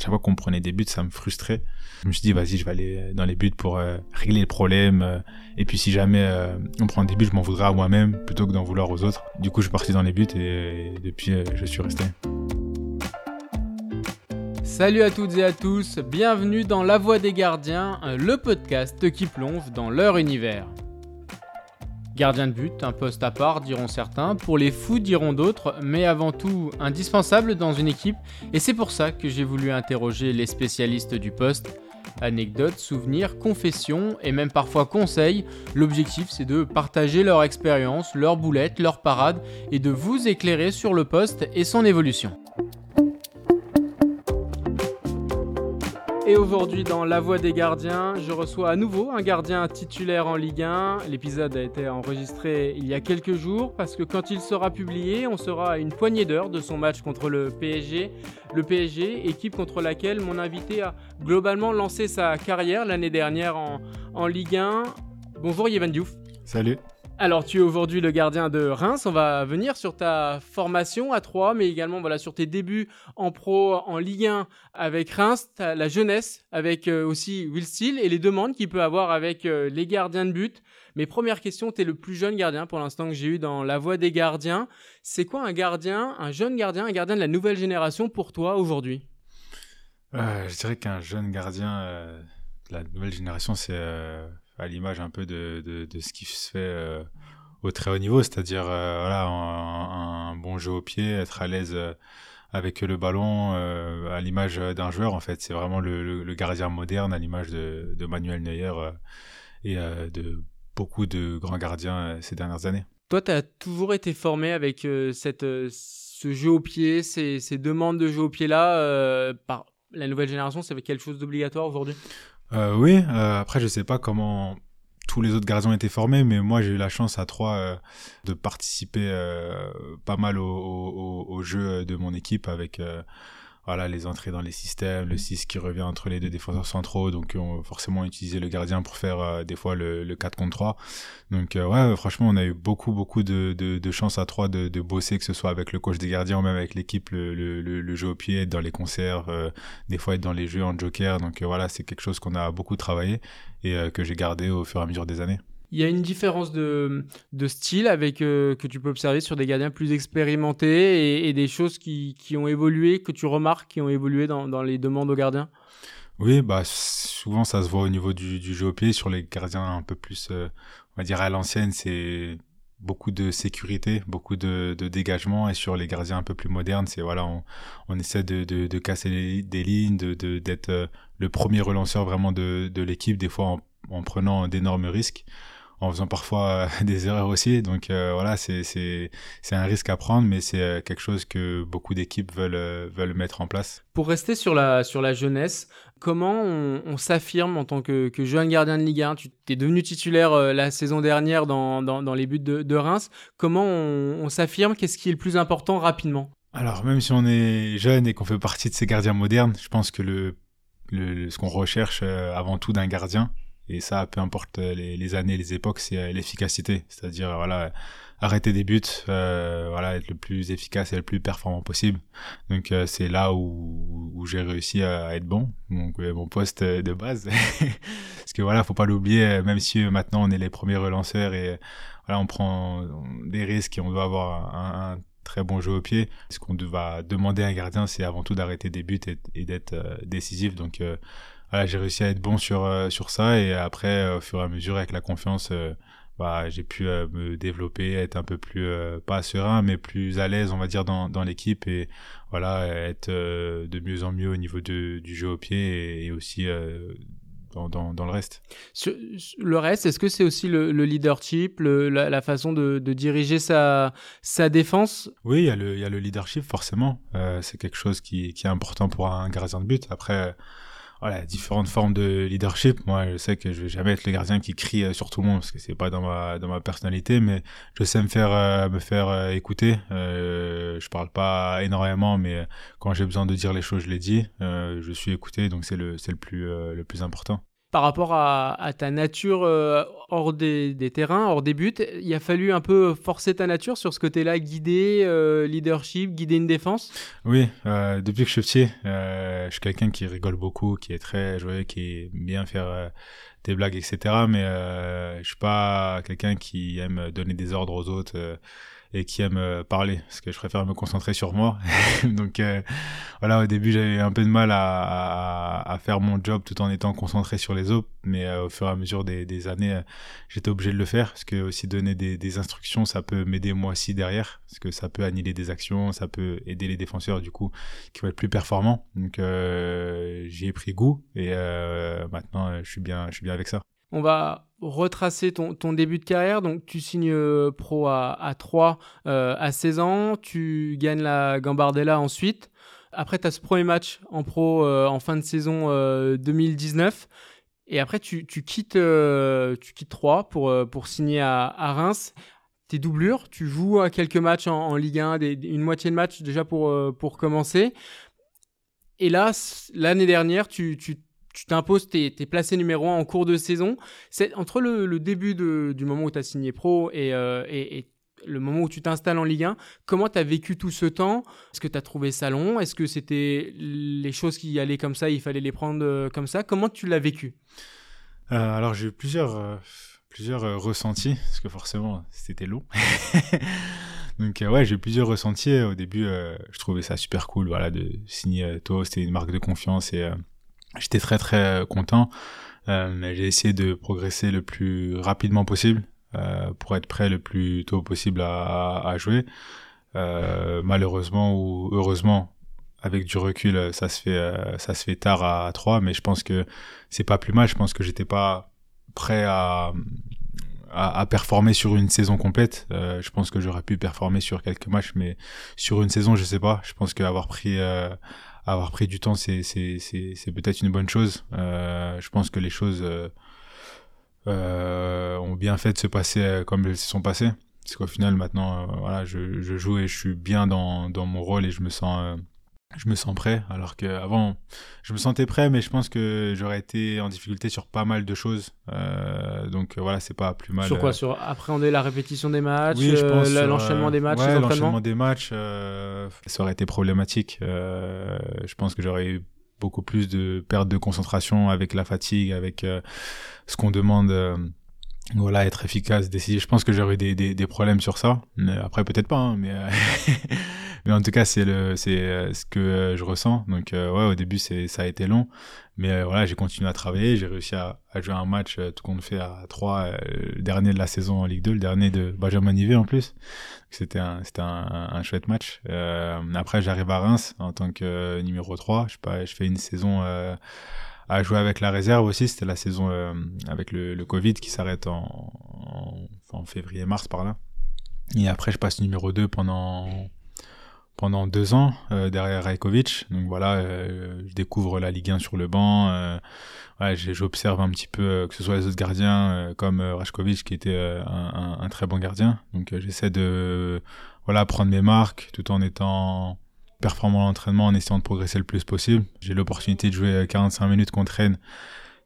chaque fois qu'on prenait des buts, ça me frustrait. Je me suis dit, vas-y, je vais aller dans les buts pour régler le problème. et puis si jamais on prend des buts, je m'en voudrais à moi-même plutôt que d'en vouloir aux autres. Du coup, je suis parti dans les buts et depuis, je suis resté. Salut à toutes et à tous, bienvenue dans La Voix des Gardiens, le podcast qui plonge dans leur univers. Gardien de but, un poste à part diront certains, pour les fous diront d'autres, mais avant tout indispensable dans une équipe, et c'est pour ça que j'ai voulu interroger les spécialistes du poste. Anecdotes, souvenirs, confessions et même parfois conseils, l'objectif c'est de partager leur expérience, leurs boulettes, leurs parades et de vous éclairer sur le poste et son évolution. Et aujourd'hui, dans La Voix des Gardiens, je reçois à nouveau un gardien titulaire en Ligue 1. L'épisode a été enregistré il y a quelques jours parce que quand il sera publié, on sera à une poignée d'heures de son match contre le PSG. Le PSG, équipe contre laquelle mon invité a globalement lancé sa carrière l'année dernière en, en Ligue 1. Bonjour Yvan Diouf. Salut. Alors, tu es aujourd'hui le gardien de Reims. On va venir sur ta formation à 3, mais également voilà, sur tes débuts en pro en Ligue 1 avec Reims, la jeunesse avec euh, aussi Will Steele et les demandes qu'il peut avoir avec euh, les gardiens de but. Mes premières questions, tu es le plus jeune gardien pour l'instant que j'ai eu dans la voie des gardiens. C'est quoi un gardien, un jeune gardien, un gardien de la nouvelle génération pour toi aujourd'hui? Euh, Je dirais qu'un jeune gardien de la nouvelle génération, c'est à l'image un peu de, ce qui se fait euh, au très haut niveau, c'est-à-dire euh, voilà un, bon jeu au pied, être à l'aise euh, avec le ballon, à l'image d'un joueur en fait. C'est vraiment le, gardien moderne, à l'image de, de, Manuel Neuer et de beaucoup de grands gardiens ces dernières années. Toi, tu as toujours été formé avec cette, ce jeu au pied, ces, ces demandes de jeu au pied-là par la nouvelle génération, c'est quelque chose d'obligatoire aujourd'hui? Euh, Oui, euh, après je sais pas comment tous les autres gardiens étaient formés, mais moi j'ai eu la chance à trois euh, de participer euh, pas mal au, au, au, jeu de mon équipe avec voilà, les entrées dans les systèmes, le 6 qui revient entre les deux défenseurs centraux, donc on forcément utiliser le gardien pour faire euh, des fois le, le, 4 contre 3. Donc euh, ouais, franchement, on a eu beaucoup beaucoup de, de, de chance à 3 de, de, bosser, que ce soit avec le coach des gardiens ou même avec l'équipe, le, le, le, jeu au pied, être dans les concerts, euh, des fois être dans les jeux en joker. Donc voilà, c'est quelque chose qu'on a beaucoup travaillé et que j'ai gardé au fur et à mesure des années. Il y a une différence de, style avec euh, que tu peux observer sur des gardiens plus expérimentés et, des choses qui, qui, ont évolué, que tu remarques qui ont évolué dans, dans les demandes aux gardiens? Oui, bah, souvent ça se voit au niveau du, jeu au pied. Sur les gardiens un peu plus, euh, on va dire à l'ancienne, c'est beaucoup de sécurité, beaucoup de, dégagement. Et sur les gardiens un peu plus modernes, c'est voilà, on, on essaie de, de, casser des lignes, d'être euh, le premier relanceur vraiment de, l'équipe, des fois en prenant d'énormes risques en faisant parfois euh, des erreurs aussi. Donc euh, voilà, c'est un risque à prendre, mais c'est euh, quelque chose que beaucoup d'équipes veulent veulent mettre en place. Pour rester sur la sur la jeunesse, comment on, on s'affirme en tant que, que, jeune gardien de Ligue 1 Tu es devenu titulaire la saison dernière dans, dans, dans les buts de, de Reims. Comment on, on s'affirme? Qu'est-ce qui est le plus important rapidement? Alors même si on est jeune et qu'on fait partie de ces gardiens modernes, je pense que le, le ce qu'on recherche avant tout d'un gardien, et ça, peu importe les, années, les époques, c'est euh, l'efficacité. C'est-à-dire, voilà, arrêter des buts, euh, voilà, être le plus efficace et le plus performant possible. Donc, euh, c'est là où, j'ai réussi à être bon. Mon poste de base. Parce que voilà, faut pas l'oublier, même si maintenant on est les premiers relanceurs et voilà, on prend des risques et on doit avoir un, très bon jeu au pied. Ce qu'on va demander à un gardien, c'est avant tout d'arrêter des buts et, et d'être décisif. Donc, voilà, j'ai réussi à être bon sur euh, sur ça et après euh, au fur et à mesure avec la confiance euh, bah, j'ai pu me développer être un peu plus pas serein mais plus à l'aise on va dire dans dans l'équipe et voilà être de mieux en mieux au niveau de, du jeu au pied et, aussi dans, dans, dans, le reste. le reste, est-ce que c'est aussi le, le leadership, le, la, la, façon de, de, diriger sa, sa défense? Oui, il y, a le, il y a le leadership, forcément. Euh, c'est quelque chose qui, qui est important pour un gardien de but. Après, voilà, différentes formes de leadership. Moi, je sais que je vais jamais être le gardien qui crie euh, sur tout le monde parce que c'est pas dans ma dans ma personnalité, mais je sais me faire euh, me faire euh, écouter. Euh, je parle pas énormément, mais quand j'ai besoin de dire les choses, je les dis. je suis écouté, donc c'est le c'est le plus le plus important. Par rapport à, ta nature euh, hors des, terrains, hors des buts, il a fallu un peu forcer ta nature sur ce côté-là, guider, euh, leadership, guider une défense? Oui, euh, depuis que je suis petit, je suis quelqu'un qui rigole beaucoup, qui est très joyeux, qui aime bien faire des blagues, etc. Mais je suis pas quelqu'un qui aime donner des ordres aux autres et qui aime euh, parler parce que je préfère me concentrer sur moi. Donc euh, voilà, au début j'avais un peu de mal à, à, à, faire mon job tout en étant concentré sur les autres, mais euh, au fur et à mesure des, des années, j'étais obligé de le faire parce que aussi donner des, des instructions, ça peut m'aider moi aussi derrière parce que ça peut annihiler des actions, ça peut aider les défenseurs du coup qui vont être plus performants. Donc j'y ai pris goût et maintenant je suis bien, je suis bien avec ça. On va retracer ton, début de carrière. Donc, tu signes euh, pro à, à 3 euh, à 16 ans. Tu gagnes la Gambardella ensuite. Après, tu as ce premier match en pro euh, en fin de saison 2019. Et après, tu, quittes, tu quittes 3 pour, signer à, Reims. Tes doublures, tu joues à quelques matchs en, Ligue 1, une moitié de match déjà pour, pour commencer. Et là, l'année dernière, tu, tu tu t'imposes, tu es, placé numéro 1 en cours de saison. C'est entre le, début du moment où tu as signé pro euh, et, le moment où tu t'installes en Ligue 1, comment tu as vécu tout ce temps? Est-ce que tu as trouvé ça long? Est-ce que c'était les choses qui allaient comme ça, il fallait les prendre euh, comme ça? Comment tu l'as vécu? Euh, Alors j'ai eu plusieurs, plusieurs ressentis, parce que forcément c'était long. Donc ouais, j'ai eu plusieurs ressentis. Au début, je trouvais ça super cool, voilà, de signer toi, c'était une marque de confiance et J'étais très très content. Euh, j'ai essayé de progresser le plus rapidement possible euh, pour être prêt le plus tôt possible à, à jouer. Euh, malheureusement ou heureusement, avec du recul, ça se fait euh, ça se fait tard à 3, mais je pense que c'est pas plus mal. Je pense que j'étais pas prêt à, à, à performer sur une saison complète. Euh, je pense que j'aurais pu performer sur quelques matchs, mais sur une saison, je sais pas. Je pense qu'avoir pris avoir pris du temps, c'est peut-être une bonne chose. Euh, je pense que les choses euh, euh, ont bien fait de se passer comme elles se sont passées. Parce qu'au final, maintenant, voilà, je, joue et je suis bien dans mon rôle et je me sens je me sens prêt, alors qu'avant, je me sentais prêt, mais je pense que j'aurais été en difficulté sur pas mal de choses. Euh, donc voilà, c'est pas plus mal. Sur quoi? euh, Sur appréhender la répétition des matchs, euh, l'enchaînement des matchs, ouais, l'enchaînement des matchs, ça aurait été problématique. je pense que j'aurais eu beaucoup plus de perte de concentration avec la fatigue, avec ce qu'on demande voilà être efficace décider je pense que j'aurais eu des, des, des, problèmes sur ça mais après peut-être pas hein, mais mais en tout cas c'est le c'est euh, ce que euh, je ressens. Donc euh, ouais au début c'est ça a été long. Mais voilà j'ai continué à travailler. J'ai réussi à, jouer un match tout compte fait à 3 le dernier de la saison en Ligue 2 le dernier de Benjamin Nivet en plus. C'était un c'était un, chouette match. Après j'arrive à Reims en tant que numéro 3 je pas je fais une saison à jouer avec la réserve aussi. C'était la saison avec le, le, Covid qui s'arrête en, en, en février-mars par là. Et après, je passe numéro 2 pendant pendant deux ans euh, derrière Rajkovic. Donc voilà, euh, je découvre la Ligue 1 sur le banc. Euh, ouais, j'observe un petit peu que ce soit les autres gardiens comme Rajkovic qui était un, un, très bon gardien. Donc j'essaie de voilà prendre mes marques tout en étant performant à l'entraînement, en essayant de progresser le plus possible. J'ai l'opportunité de jouer 45 minutes contre Rennes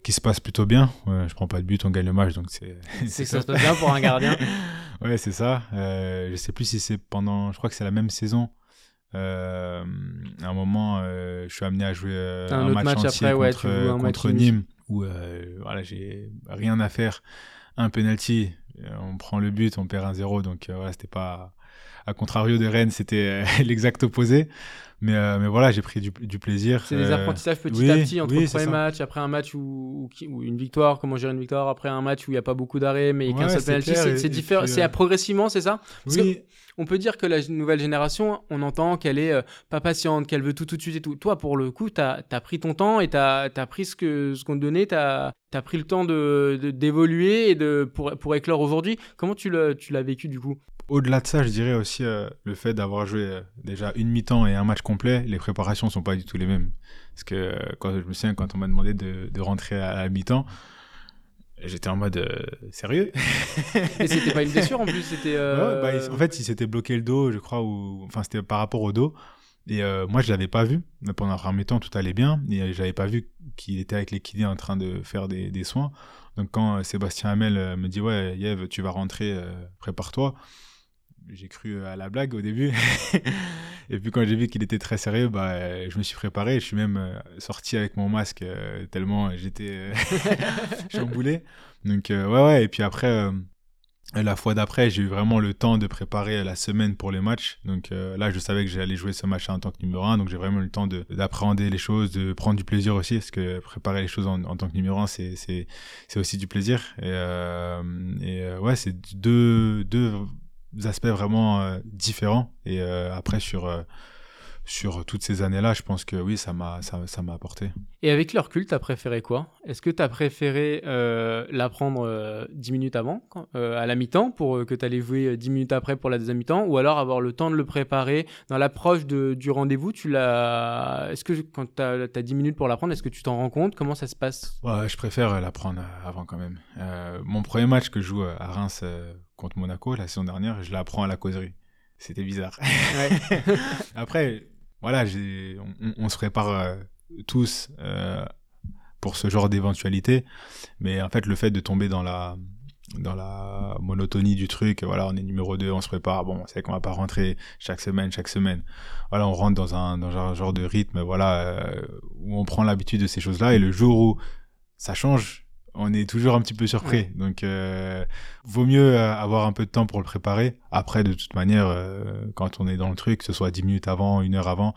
qui se passe plutôt bien. je prends pas de but, on gagne le match, donc c'est. c'est ça se passe bien pour un gardien. ouais, c'est ça. Euh, je sais plus si c'est pendant, je crois que c'est la même saison euh, à un moment, euh, je suis amené à jouer euh, un, match, entier contre, contre Nîmes, où voilà, j'ai rien à faire. Un penalty, on prend le but, on perd un 0 donc voilà, c'était pas à contrario de Rennes, c'était l'exact opposé. Mais, mais voilà, j'ai pris du, du plaisir. C'est des apprentissages petit à petit entre le premier match, après un match où, où, une victoire, comment gérer une victoire, après un match où il n'y a pas beaucoup d'arrêts, mais il y a qu'un seul penalty. C'est différent, c'est progressivement, c'est ça? Oui on peut dire que la nouvelle génération, on entend qu'elle est euh, pas patiente, qu'elle veut tout tout de suite et tout. Toi, pour le coup, tu as, pris ton temps et tu as, pris ce qu'on ce te donnait, tu as, pris le temps d'évoluer de, d'évoluer et de, pour, pour éclore aujourd'hui. Comment tu l'as vécu du coup? Au-delà de ça, je dirais aussi euh, le fait d'avoir joué euh, déjà une mi-temps et un match complet, les préparations sont pas du tout les mêmes. Parce que quand je me souviens, quand on m'a demandé de, de, rentrer à mi-temps, J'étais en mode euh, sérieux? Et c'était pas une blessure en plus, c'était. Euh, bah, en fait, il s'était bloqué le dos, je crois, ou enfin c'était par rapport au dos. Et euh, moi, je l'avais pas vu. Pendant un premier temps, tout allait bien. Et j'avais pas vu qu'il était avec les kinés en train de faire des, des soins. Donc quand Sébastien Hamel me dit ouais Yev tu vas rentrer, prépare-toi j'ai cru à la blague au début. et puis quand j'ai vu qu'il était très sérieux, bah, je me suis préparé. Je suis même euh, sorti avec mon masque euh, tellement j'étais euh, chamboulé. Donc ouais, ouais. Et puis après, la fois d'après, j'ai eu vraiment le temps de préparer la semaine pour les matchs. Donc là, je savais que j'allais jouer ce match en tant que numéro 1. Donc j'ai vraiment eu le temps d'appréhender les choses, de prendre du plaisir aussi. Parce que préparer les choses en, tant que numéro 1, c'est aussi du plaisir. Et, et ouais, c'est deux, deux aspects vraiment euh, différents. Et euh, après, sur, euh, sur toutes ces années-là, je pense que oui, ça m'a ça, ça m'a apporté. Et avec le recul, t'as préféré quoi? Est-ce que t'as préféré l'apprendre 10 minutes avant, à la mi-temps, pour que t'allais jouer 10 minutes après pour la deuxième mi-temps, ou alors avoir le temps de le préparer dans l'approche du rendez-vous Tu l'as Est-ce que quand t'as as 10 minutes pour l'apprendre, est-ce que tu t'en rends compte? Comment ça se passe? Ouais, je préfère l'apprendre avant quand même. mon premier match que je joue à Reims contre Monaco la saison dernière, je l'apprends à la causerie. C'était bizarre. Après, voilà, on, on, se prépare euh, tous euh, pour ce genre d'éventualité, mais en fait, le fait de tomber dans la dans la monotonie du truc, voilà, on est numéro 2, on se prépare, bon, c'est qu'on va pas rentrer chaque semaine, chaque semaine. Voilà, on rentre dans un, dans un genre de rythme, voilà, euh, où on prend l'habitude de ces choses-là, et le jour où ça change, on est toujours un petit peu surpris. Donc, euh, vaut mieux euh, avoir un peu de temps pour le préparer. Après, de toute manière, euh, quand on est dans le truc, que ce soit 10 minutes avant, une heure avant,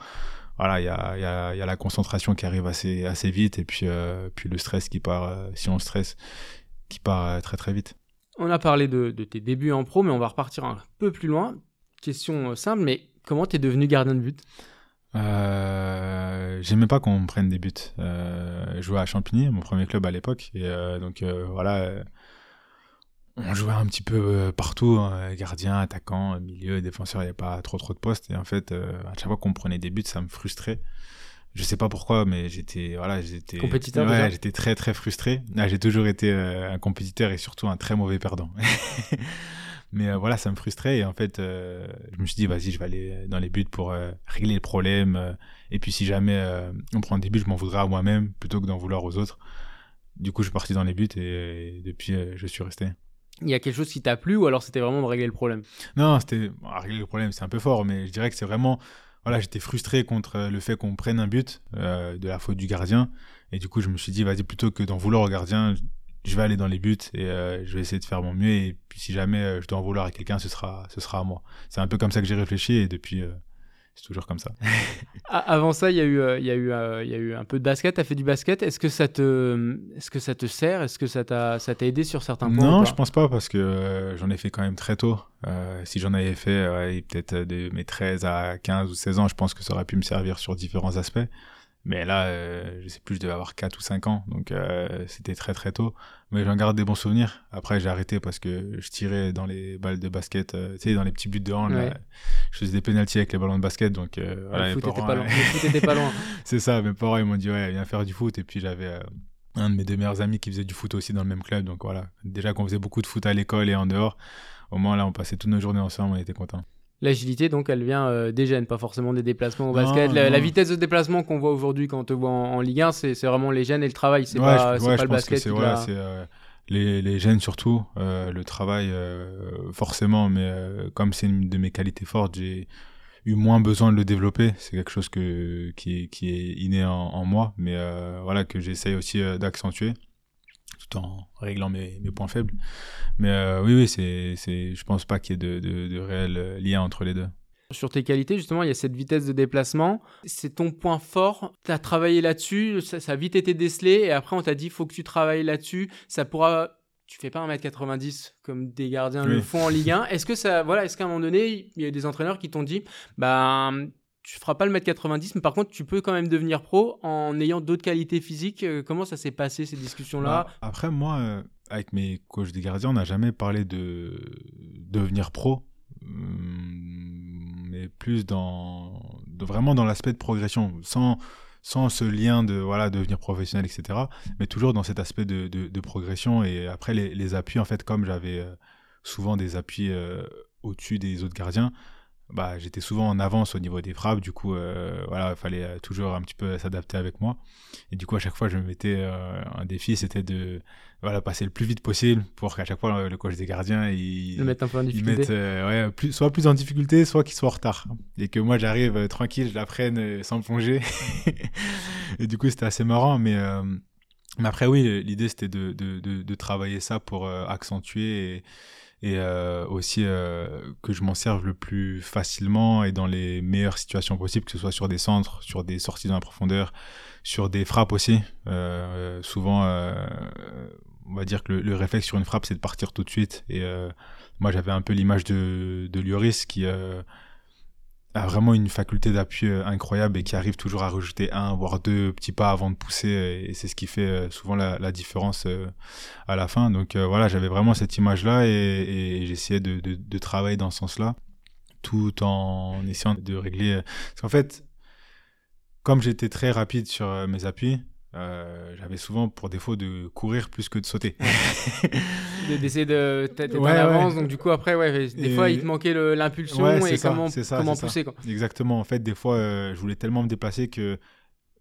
voilà, il y a, y, a, y a, la concentration qui arrive assez, assez vite et puis, euh, puis le stress qui part, si on stresse, qui part très très vite. On a parlé de, de, tes débuts en pro, mais on va repartir un peu plus loin. Question simple, mais comment t'es devenu gardien de but? Euh, J'aimais pas qu'on me prenne des buts. Euh, je jouais à Champigny, mon premier club à l'époque, et euh, donc euh, voilà, on jouait un petit peu partout, hein, gardien, attaquant, milieu, défenseur, il n'y avait pas trop trop de postes, et en fait, à chaque fois qu'on me prenait des buts, ça me frustrait. Je sais pas pourquoi, mais j'étais voilà, j'étais compétiteur. Ouais, j'étais très très frustré. Ah, j'ai toujours été un compétiteur et surtout un très mauvais perdant. Mais euh, voilà, ça me frustrait. Et en fait, euh, je me suis dit, vas-y, je vais aller dans les buts pour euh, régler le problème. et puis, si jamais on prend des buts, je m'en voudrais à moi-même plutôt que d'en vouloir aux autres. Du coup, je suis parti dans les buts et, depuis, je suis resté. Il y a quelque chose qui t'a plu ou alors c'était vraiment de régler le problème? Non, c'était régler le problème, c'est un peu fort, mais je dirais que c'est vraiment voilà, j'étais frustré contre le fait qu'on prenne un but de la faute du gardien. Et du coup, je me suis dit, vas-y, plutôt que d'en vouloir au gardien, je vais aller dans les buts et euh, je vais essayer de faire mon mieux. Et puis si jamais euh, je dois en vouloir à quelqu'un, ce sera, ce sera à moi. C'est un peu comme ça que j'ai réfléchi et depuis, euh, c'est toujours comme ça. Avant ça, il y, a eu, il, y a eu, il y a eu un peu de basket. Tu as fait du basket. Est-ce que, ça te, est-ce que ça te sert? Est-ce que ça t'a, ça t'a aidé sur certains points Non, je pense pas parce que j'en ai fait quand même très tôt. si j'en avais fait peut-être de mes 13 à 15 ou 16 ans, je pense que ça aurait pu me servir sur différents aspects. Mais là, euh, je sais plus, je devais avoir 4 ou 5 ans, donc euh, c'était très très tôt. Mais j'en garde des bons souvenirs. Après, j'ai arrêté parce que je tirais dans les balles de basket, euh, tu sais, dans les petits buts de hand. je faisais des pénalties avec les ballons de basket, donc euh, voilà, le foot pas loin. Le pas loin. C'est ça, mes parents ils m'ont dit ouais, viens faire du foot. Et puis j'avais un de mes deux meilleurs amis qui faisait du foot aussi dans le même club, donc voilà. Déjà qu'on faisait beaucoup de foot à l'école et en dehors, au moins là, on passait toutes nos journées ensemble, on était contents. L'agilité, donc, elle vient euh, des gènes, pas forcément des déplacements au basket. La, vitesse de déplacement qu'on voit aujourd'hui quand on te voit en, Ligue 1, c'est vraiment les gènes et le travail. C'est pas, pas le basket. C'est euh, les, les, gènes surtout, euh, le travail forcément, mais comme c'est une de mes qualités fortes, j'ai eu moins besoin de le développer. C'est quelque chose que, qui, est, qui est inné en, en moi, mais voilà, que j'essaye aussi d'accentuer tout en réglant mes, mes points faibles. Mais euh, oui, oui, c'est, c'est, je pense pas qu'il y ait de, de, de réel euh, lien entre les deux. Sur tes qualités, justement, il y a cette vitesse de déplacement. C'est ton point fort. Tu as travaillé là-dessus, ça, ça, a vite été décelé, et après on t'a dit, il faut que tu travailles là-dessus. Ça pourra. Tu fais pas 1m90 comme des gardiens le font en Ligue 1. Est-ce que ça, voilà, est-ce qu'à un moment donné, il y a des entraîneurs qui t'ont dit, bah, tu feras pas le mètre 90, mais par contre, tu peux quand même devenir pro en ayant d'autres qualités physiques. Euh, comment ça s'est passé ces discussions-là? Bah, Après, moi, euh, avec mes coachs des gardiens, on n'a jamais parlé de devenir pro, hum, mais plus dans vraiment dans l'aspect de progression, sans ce lien de voilà devenir professionnel, etc. Mais toujours dans cet aspect de, de, progression. Et après, les, appuis, en fait, comme j'avais euh, souvent des appuis au-dessus des autres gardiens bah, j'étais souvent en avance au niveau des frappes. Du coup, euh, voilà, il fallait euh, toujours un petit peu s'adapter avec moi. Et du coup, à chaque fois, je me mettais euh, un défi, c'était de voilà, passer le plus vite possible pour qu'à chaque fois, le coach des gardiens, il, Le mettre un peu en difficulté. ouais, plus, soit plus en difficulté, soit qu'il soit en retard. Et que moi, j'arrive tranquille, je la prenne sans plonger. et du coup, c'était assez marrant. Mais, mais après, oui, l'idée, c'était de, de, de, de, travailler ça pour accentuer et et euh, aussi euh, que je m'en serve le plus facilement et dans les meilleures situations possibles, que ce soit sur des centres, sur des sorties dans la profondeur, sur des frappes aussi. Euh, souvent, on va dire que le, réflexe sur une frappe, c'est de partir tout de suite. Et moi, j'avais un peu l'image de, de Lloris qui a vraiment une faculté d'appui euh, incroyable et qui arrive toujours à rejeter un voire deux petits pas avant de pousser et c'est ce qui fait euh, souvent la, différence euh, à la fin. Donc voilà j'avais vraiment cette image là et, j'essayais de, travailler dans ce sens là tout en essayant de régler parce qu'en fait comme j'étais très rapide sur mes appuis euh, j'avais souvent pour défaut de courir plus que de sauter. D'essayer de d'être ouais, en avance, donc du coup après, ouais, des fois il te manquait l'impulsion et comment, comment pousser. Quoi. Exactement, en fait, des fois euh, je voulais tellement me déplacer que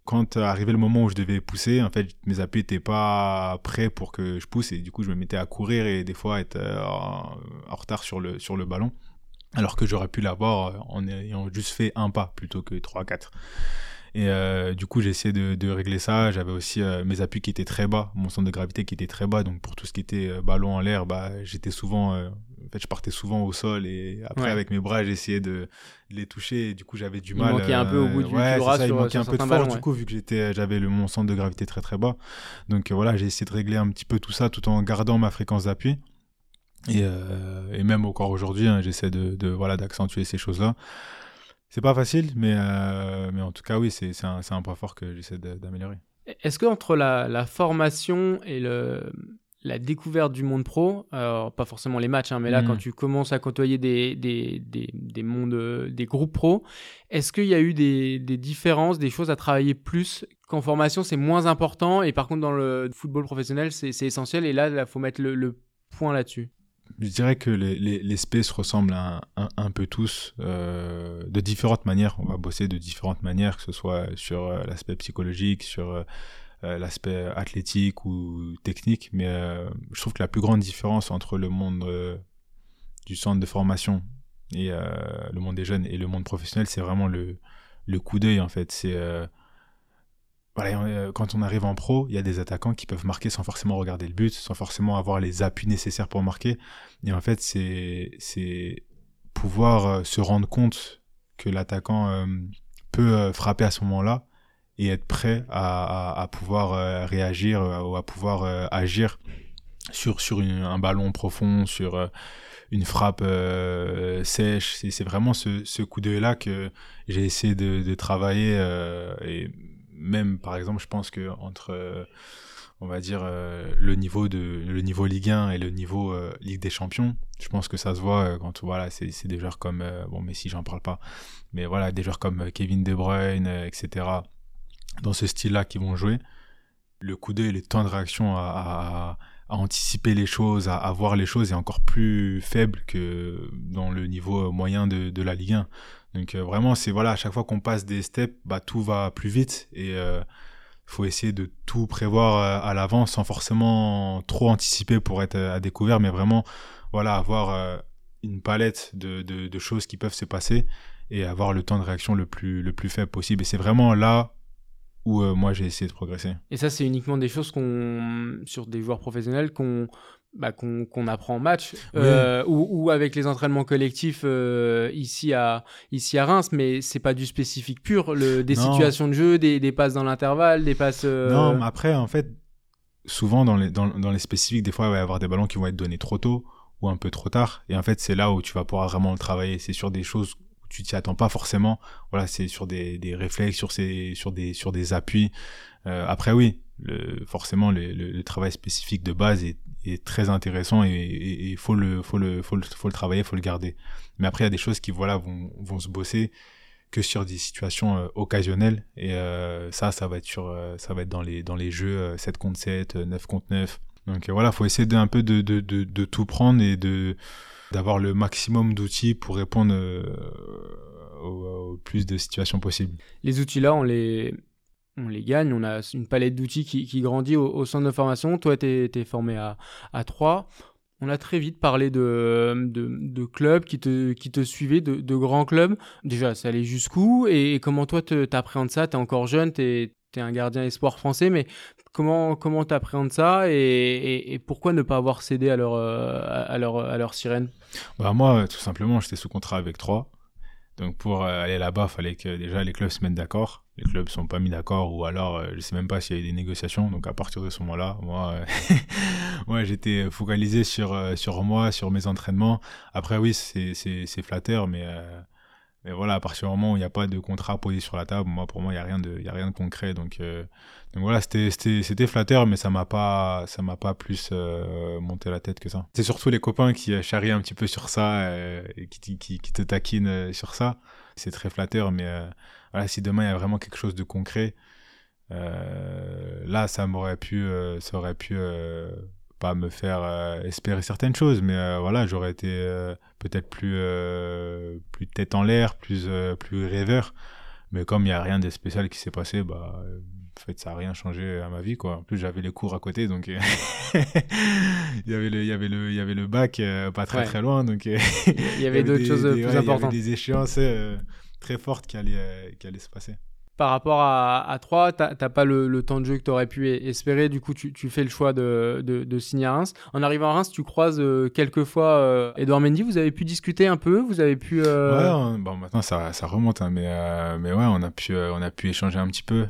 quand arrivait le moment où je devais pousser, en fait, mes appuis n'étaient pas prêts pour que je pousse et du coup je me mettais à courir et des fois être euh, en, retard sur le, sur le ballon. Alors que j'aurais pu l'avoir en ayant juste fait un pas plutôt que 3-4. Et euh, du coup, j'ai essayé de, régler ça. J'avais aussi euh, mes appuis qui étaient très bas, mon centre de gravité qui était très bas. Donc, pour tout ce qui était euh, ballon en l'air, bah, j'étais souvent, en fait, je partais souvent au sol et après, avec mes bras, j'essayais de, les toucher. Et du coup, j'avais du mal. Il manquait un peu au bout du, ouais, ça, il manquait un peu de force du coup, vu que j'avais mon centre de gravité très très bas. Donc, voilà, j'ai essayé de régler un petit peu tout ça tout en gardant ma fréquence d'appui. Et, et, même encore aujourd'hui, hein, j'essaie de, de, voilà, d'accentuer ces choses-là. C'est pas facile, mais, euh, mais en tout cas, oui, c'est un, un, point fort que j'essaie d'améliorer. Est-ce que entre la, la, formation et le, la découverte du monde pro, alors pas forcément les matchs, hein, mais là, quand mmh. tu commences à côtoyer des, des, des, des mondes, des groupes pro, est-ce qu'il y a eu des, des, différences, des choses à travailler plus qu'en formation, c'est moins important, et par contre, dans le football professionnel, c'est essentiel, et là, il faut mettre le, le point là-dessus je dirais que les, les, les spaces ressemblent un, un, peu tous euh, de différentes manières. On va bosser de différentes manières, que ce soit sur euh, l'aspect psychologique, sur euh, l'aspect athlétique ou technique. Mais je trouve que la plus grande différence entre le monde du centre de formation et le monde des jeunes et le monde professionnel, c'est vraiment le, le coup d'œil en fait. C'est voilà, euh, quand on arrive en pro, il y a des attaquants qui peuvent marquer sans forcément regarder le but, sans forcément avoir les appuis nécessaires pour marquer. Et en fait, c'est c'est pouvoir euh, se rendre compte que l'attaquant euh, peut frapper à ce moment-là et être prêt à, pouvoir réagir ou à pouvoir agir sur sur un ballon profond, sur une frappe sèche. C'est vraiment ce, coup d'œil là que j'ai essayé de, de travailler et même par exemple, je pense que entre euh, on va dire euh, le niveau de le niveau Ligue 1 et le niveau euh, Ligue des Champions, je pense que ça se voit quand voilà, c'est des joueurs comme bon Messi, j'en parle pas, mais voilà, des joueurs comme Kevin De Bruyne, etc. dans ce style-là qui vont jouer. Le coup d'œil, le temps de réaction à, anticiper les choses, à, à, voir les choses est encore plus faible que dans le niveau moyen de, de la Ligue 1. Donc euh, vraiment, c'est à chaque fois qu'on passe des steps, bah, tout va plus vite et il euh, faut essayer de tout prévoir euh, à l'avance sans forcément trop anticiper pour être à découvert, mais vraiment voilà, avoir une palette de, choses qui peuvent se passer et avoir le temps de réaction le plus, le plus faible possible. Et c'est vraiment là où moi j'ai essayé de progresser. Et ça, c'est uniquement des choses qu'on sur des joueurs professionnels qu'on bah, qu'on apprend en match euh, ou, ou, avec les entraînements collectifs euh, ici à ici à Reims mais c'est pas du spécifique pur le, des situations de jeu des, des passes dans l'intervalle des passes euh, non mais après en fait souvent dans les dans, dans, les spécifiques des fois il va y avoir des ballons qui vont être donnés trop tôt ou un peu trop tard. Et en fait c'est là où tu vas pouvoir vraiment le travailler. C'est sur des choses où tu t'y attends pas forcément. Voilà c'est sur des, des réflexes sur ces sur des sur des appuis. Après oui le, forcément le, le, travail spécifique de base est est très intéressant et il faut le, faut, le, faut, le, faut le travailler, faut le garder. Mais après, il y a des choses qui voilà, vont, vont se bosser que sur des situations euh, occasionnelles et euh, ça ça va être sur euh, ça va être dans les dans les jeux 7 contre 7 9 contre 9 Donc voilà, faut essayer de, un peu de, de, de, de tout prendre et de d'avoir le maximum d'outils pour répondre au, plus de situations possibles. Les outils là, on les on les gagne, on a une palette d'outils qui, grandit au, centre de formation. Toi, tu es, formé à, à 3 on a très vite parlé de, de, clubs qui te, qui te suivaient, de, grands clubs. Déjà, ça allait jusqu'où? Et, comment toi t'appréhendes ça? Tu es encore jeune, tu es, un gardien espoir français, mais comment comment t'appréhendes ça? Et, et, pourquoi ne pas avoir cédé à leur, euh, à leur, à leur sirène? Bah Moi, tout simplement, j'étais sous contrat avec 3. Donc pour euh, aller là-bas, il fallait que déjà les clubs se mettent d'accord. Les clubs sont pas mis d'accord ou alors euh, je sais même pas s'il y a eu des négociations. Donc à partir de ce moment-là, moi, euh, j'étais focalisé sur sur moi, sur mes entraînements. Après oui, c'est flatteur, mais mais voilà, à partir du moment où il n'y a pas de contrat posé sur la table, moi, pour moi, il n'y a, rien de, y a rien de concret. Donc, euh, donc voilà, c'était flatteur, mais ça m'a pas, ça m'a pas plus euh, monté la tête que ça. C'est surtout les copains qui euh, charrient un petit peu sur ça et qui, qui, qui, te taquinent sur ça. C'est très flatteur, mais voilà, si demain il y a vraiment quelque chose de concret, là, ça m'aurait pu, ça aurait pu pas me faire euh, espérer certaines choses, mais euh, voilà, j'aurais été euh, peut-être plus, plus tête en l'air, plus, plus rêveur. Mais comme il n'y a rien de spécial qui s'est passé, bah, en fait, ça n'a rien changé à ma vie, quoi. En plus, j'avais les cours à côté, donc il y avait le, il y avait le, il y avait le bac pas très très loin, donc il y avait d'autres choses plus importantes. Il y avait des échéances très fortes qui allaient, qui allaient se passer par rapport à, à 3, tu n'as pas le, temps de jeu que tu aurais pu espérer. Du coup, tu, fais le choix de, signer à Reims. En arrivant à Reims, tu croises euh, quelques fois euh, Edouard Mendy. Vous avez pu discuter un peu? Vous avez pu. Euh, bon, maintenant ça, remonte, hein, mais, mais ouais, on a, pu, échanger un petit peu.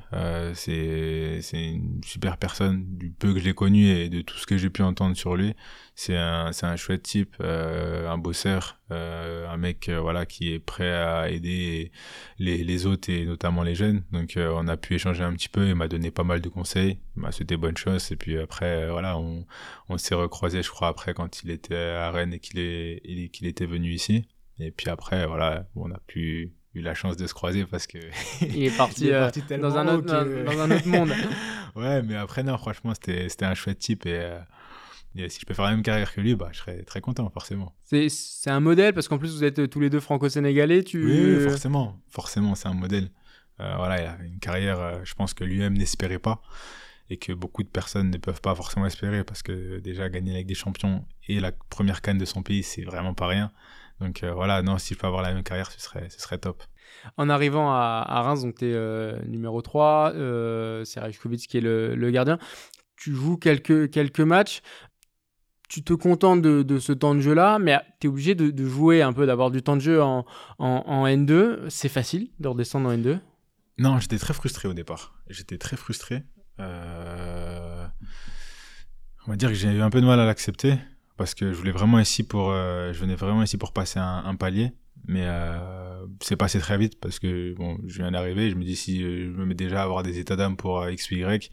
c'est une super personne, du peu que je l'ai connu et de tout ce que j'ai pu entendre sur lui c'est un, un chouette type, un bosseur, euh, un mec euh, voilà qui est prêt à aider les, les autres et notamment les jeunes. Donc on a pu échanger un petit peu, il m'a donné pas mal de conseils, il m'a souhaité bonne chose et puis après voilà on, on s'est recroisé je crois après quand il était à Rennes et qu'il est qu'il était venu ici. Et puis après voilà on a pu eu la chance de se croiser parce que il est parti, dans, un autre, dans un autre monde. ouais, mais après non, franchement, c'était c'était un chouette type et si je peux faire la même carrière que lui, bah, je serais très content, forcément. C'est un modèle parce qu'en plus, vous êtes tous les deux franco-sénégalais. Tu... Oui, forcément. Forcément, c'est un modèle. Euh, voilà, il a une carrière, euh, je pense que lui-même n'espérait pas et que beaucoup de personnes ne peuvent pas forcément espérer parce que déjà gagner avec des champions et la première canne de son pays, c'est vraiment pas rien. Donc euh, voilà, non, si je peux avoir la même carrière, ce serait, ce serait top. En arrivant à, Reims, donc tu es numéro 3, c'est Rajkovic qui est le, le, gardien. Tu joues quelques, quelques matchs tu te contentes de, ce temps de jeu-là, mais tu es obligé de, jouer un peu, d'avoir du temps de jeu en, en, N2. C'est facile de redescendre en N2 Non, j'étais très frustré au départ. J'étais très frustré. Euh, on va dire que j'ai eu un peu de mal à l'accepter parce que je voulais vraiment ici pour, euh, je venais vraiment ici pour passer un, palier, mais euh, c'est passé très vite parce que bon, je viens d'arriver, je me dis si je me mets déjà à avoir des états d'âme pour X ou Y,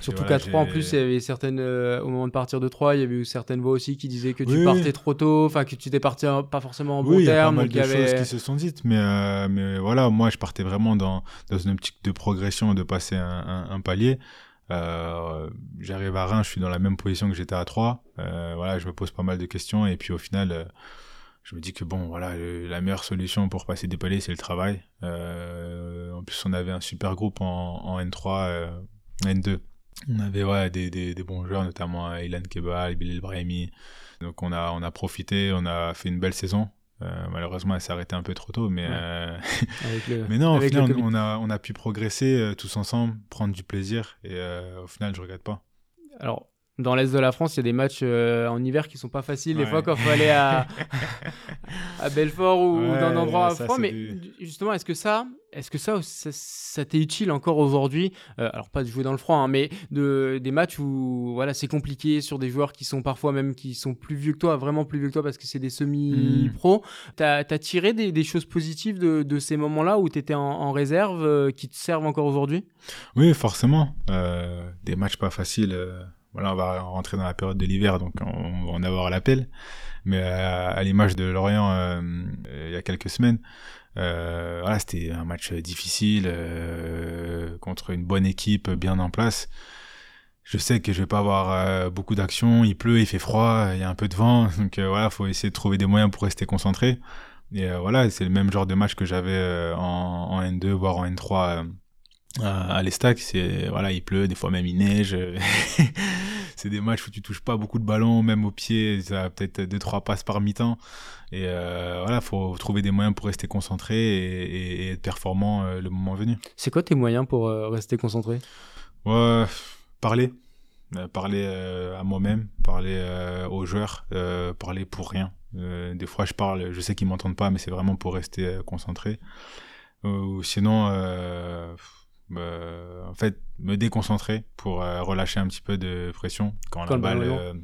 Surtout qu'à 3 en plus, il y avait certaines, euh, au moment de partir de 3, il y avait eu certaines voix aussi qui disaient que tu partais trop tôt, enfin que tu étais parti pas forcément en bon terme. Il y a pas mal de avait... choses qui se sont dites, mais, euh, mais voilà, moi je partais vraiment dans, dans une optique de progression, de passer un, un, palier. Euh, J'arrive à Reims, je suis dans la même position que j'étais à 3. Euh, voilà, je me pose pas mal de questions et puis au final, je me dis que bon, voilà, la meilleure solution pour passer des paliers, c'est le travail. en plus, on avait un super groupe en, en N3, N2 on avait ouais, des, des, des, bons joueurs, notamment Ilan Kebal, Bilal Brahimi. Donc on a, on a profité, on a fait une belle saison. Euh, malheureusement, elle s'est arrêtée un peu trop tôt, mais, euh... mais non, au final, on, a, on a pu progresser euh, tous ensemble, prendre du plaisir, et euh, au final, je regrette pas. Alors, dans l'est de la France, il y a des matchs euh, en hiver qui sont pas faciles. Des fois, quand il faut aller à, à Belfort ou dans un endroit froid. Mais justement, est-ce que ça, est-ce que ça, ça, t'est utile encore aujourd'hui euh, Alors pas de jouer dans le froid, hein, mais de des matchs où voilà, c'est compliqué sur des joueurs qui sont parfois même qui sont plus vieux que toi, vraiment plus vieux que toi parce que c'est des semi-pros. Hmm. T'as as tiré des, des, choses positives de, de ces moments-là où t'étais en, en réserve euh, qui te servent encore aujourd'hui? Oui, forcément. des matchs pas faciles voilà, on va rentrer dans la période de l'hiver, donc on, va en avoir l'appel. Mais à, l'image de Lorient euh, il y a quelques semaines, euh, voilà, c'était un match difficile euh, contre une bonne équipe bien en place. je sais que je vais pas avoir euh, beaucoup d'action, il pleut, il fait froid, il y a un peu de vent, donc euh, voilà, faut essayer de trouver des moyens pour rester concentré. Et euh, voilà, c'est le même genre de match que j'avais en, N2 voire en N3 à, l'Estac. C'est voilà, il pleut, des fois même il neige. c'est des matchs où tu touches pas beaucoup de ballons, même au pied, ça a peut-être deux trois passes par mi-temps. Et euh, voilà, faut trouver des moyens pour rester concentré et, et être performant le moment venu. C'est quoi tes moyens pour rester concentré? Ouais parler, euh, parler euh, à moi-même, parler euh, aux joueurs, parler pour rien. des fois, je parle, je sais qu'ils m'entendent pas, mais c'est vraiment pour rester concentré. Ou en fait, me déconcentrer pour relâcher un petit peu de pression quand, la balle.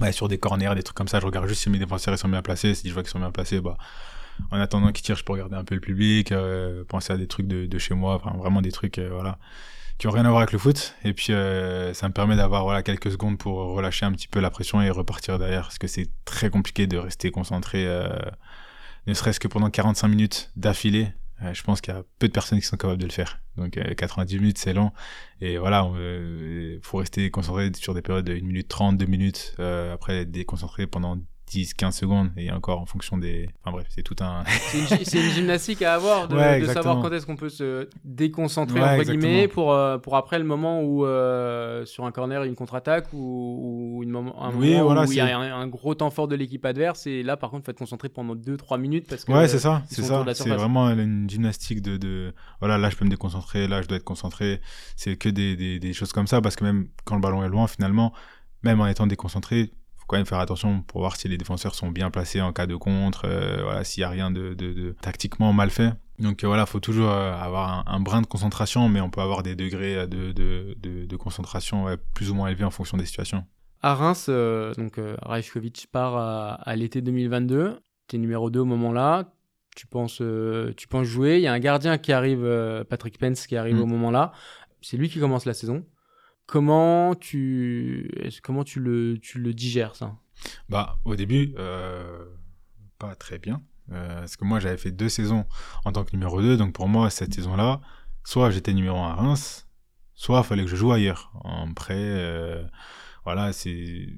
Ouais, sur des corners, des trucs comme ça, je regarde juste si mes défenseurs sont bien placés. Si je vois qu'ils sont bien placés, bah, en attendant qu'ils tirent, je peux regarder un peu le public, penser à des trucs de, de chez moi, enfin, vraiment des trucs, voilà qui ont rien à voir avec le foot. Et puis, euh, ça me permet d'avoir voilà, quelques secondes pour relâcher un petit peu la pression et repartir derrière. Parce que c'est très compliqué de rester concentré, euh, ne serait-ce que pendant 45 minutes d'affilée. Euh, je pense qu'il y a peu de personnes qui sont capables de le faire. Donc, 90 minutes, c'est long. Et voilà, il faut rester concentré sur des périodes de 1 minute 30, 2 minutes. après, être déconcentré pendant 10, 15 secondes et encore en fonction des. Enfin bref, c'est tout un. c'est une, gymnastique à avoir de, de savoir quand est-ce qu'on peut se déconcentrer, entre guillemets, pour, euh, pour après le moment où euh, sur un corner, une contre-attaque ou, une moment, un moment voilà, où il y a un, gros temps fort de l'équipe adverse et là par contre, il faut être concentré pendant 2-3 minutes parce que. Ouais, c'est ça, c'est ça. C'est vraiment une gymnastique de, de. Voilà, là je peux me déconcentrer, là je dois être concentré. C'est que des, des, des choses comme ça parce que même quand le ballon est loin, finalement, même en étant déconcentré, quand même faire attention pour voir si les défenseurs sont bien placés en cas de contre, euh, voilà, s'il y a rien de, de, de, tactiquement mal fait. Donc euh, voilà, faut toujours euh, avoir un, brin de concentration, mais on peut avoir des degrés de, de concentration plus ou moins élevés en fonction des situations. À Reims, donc Rajkovic part à, l'été 2022. Tu es numéro 2 au moment-là. Tu penses, tu penses jouer. Il y a un gardien qui arrive, Patrick Pence, qui arrive mm. au moment-là. C'est lui qui commence la saison. Comment tu, comment tu le, tu le digères ça? Bah, au début, euh, pas très bien. Euh, parce que moi, j'avais fait deux saisons en tant que numéro 2. Donc pour moi, cette saison-là, soit j'étais numéro 1 à Reims, soit il fallait que je joue ailleurs. En euh, voilà, c'est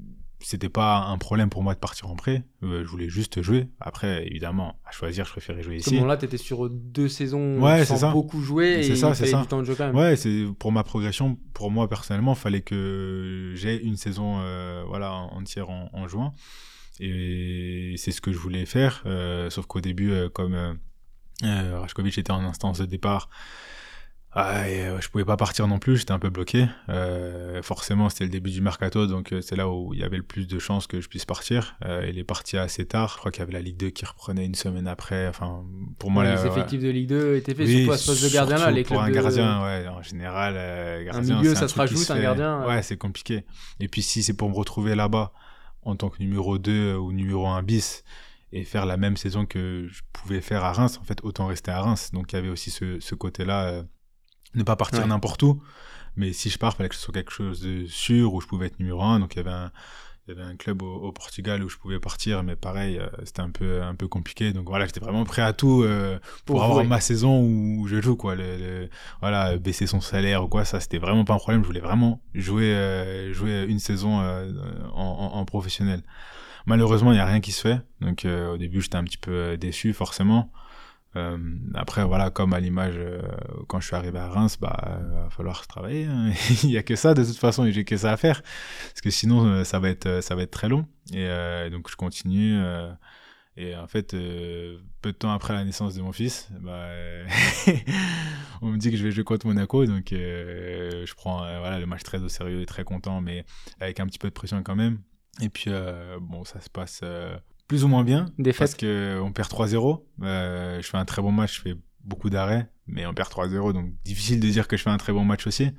c'était pas un problème pour moi de partir en prêt. Euh, je voulais juste jouer. Après, évidemment, à choisir, je préférais jouer ici. À ce moment-là, tu étais sur deux saisons ouais, sans ça. beaucoup jouer et ça, fallait ça. du temps de jeu quand même. Ouais, c'est pour ma progression, pour moi personnellement, il fallait que j'ai une saison euh, voilà entière en, en juin. Et c'est ce que je voulais faire. Euh, sauf qu'au début, comme Rajkovic était en instance de départ, ah, euh, je pouvais pas partir non plus, j'étais un peu bloqué. Euh, forcément, c'était le début du mercato, donc euh, c'est là où il y avait le plus de chances que je puisse partir. Euh, il est parti assez tard. Je crois qu'il y avait la Ligue 2 qui reprenait une semaine après. Enfin, pour moi, les effectifs de Ligue 2 étaient faits oui, surtout à ce poste de gardien là. Les pour un gardien, ouais, en général, euh, gardien, un milieu, ça un se rajoute un gardien. Ouais, c'est compliqué. Et puis si c'est pour me retrouver là-bas en tant que numéro 2 ou numéro 1 bis et faire la même saison que je pouvais faire à Reims, en fait, autant rester à Reims. Donc il y avait aussi ce, ce côté-là ne pas partir n'importe où. Mais si je pars, il fallait que ce soit quelque chose de sûr où je pouvais être numéro un. Donc il y avait un, il y avait un club au, Portugal où je pouvais partir, mais pareil, euh, c'était un peu, un peu compliqué. Donc voilà, j'étais vraiment prêt à tout euh, pour, avoir ma saison où je joue, quoi. Le, voilà, baisser son salaire ou quoi, ça, c'était vraiment pas un problème. Je voulais vraiment jouer, euh, jouer une saison en, en, professionnel. Malheureusement, il n'y a rien qui se fait. Donc au début, j'étais un petit peu déçu, forcément. Euh, après, voilà, comme à l'image, euh, quand je suis arrivé à Reims, bah, il va falloir travailler. Hein. il y a que ça, de toute façon, et j'ai que ça à faire. Parce que sinon, euh, ça va être, ça va être très long. Et donc, je continue. et en fait, peu de temps après la naissance de mon fils, bah, on me dit que je vais jouer contre Monaco. Donc, je prends voilà, le match très au sérieux et très content, mais avec un petit peu de pression quand même. Et puis, bon, ça se passe plus ou moins bien. Parce qu'on perd 3-0. Euh, je fais un très bon match, je fais beaucoup d'arrêts, mais on perd 3-0, donc difficile de dire que je fais un très bon match aussi.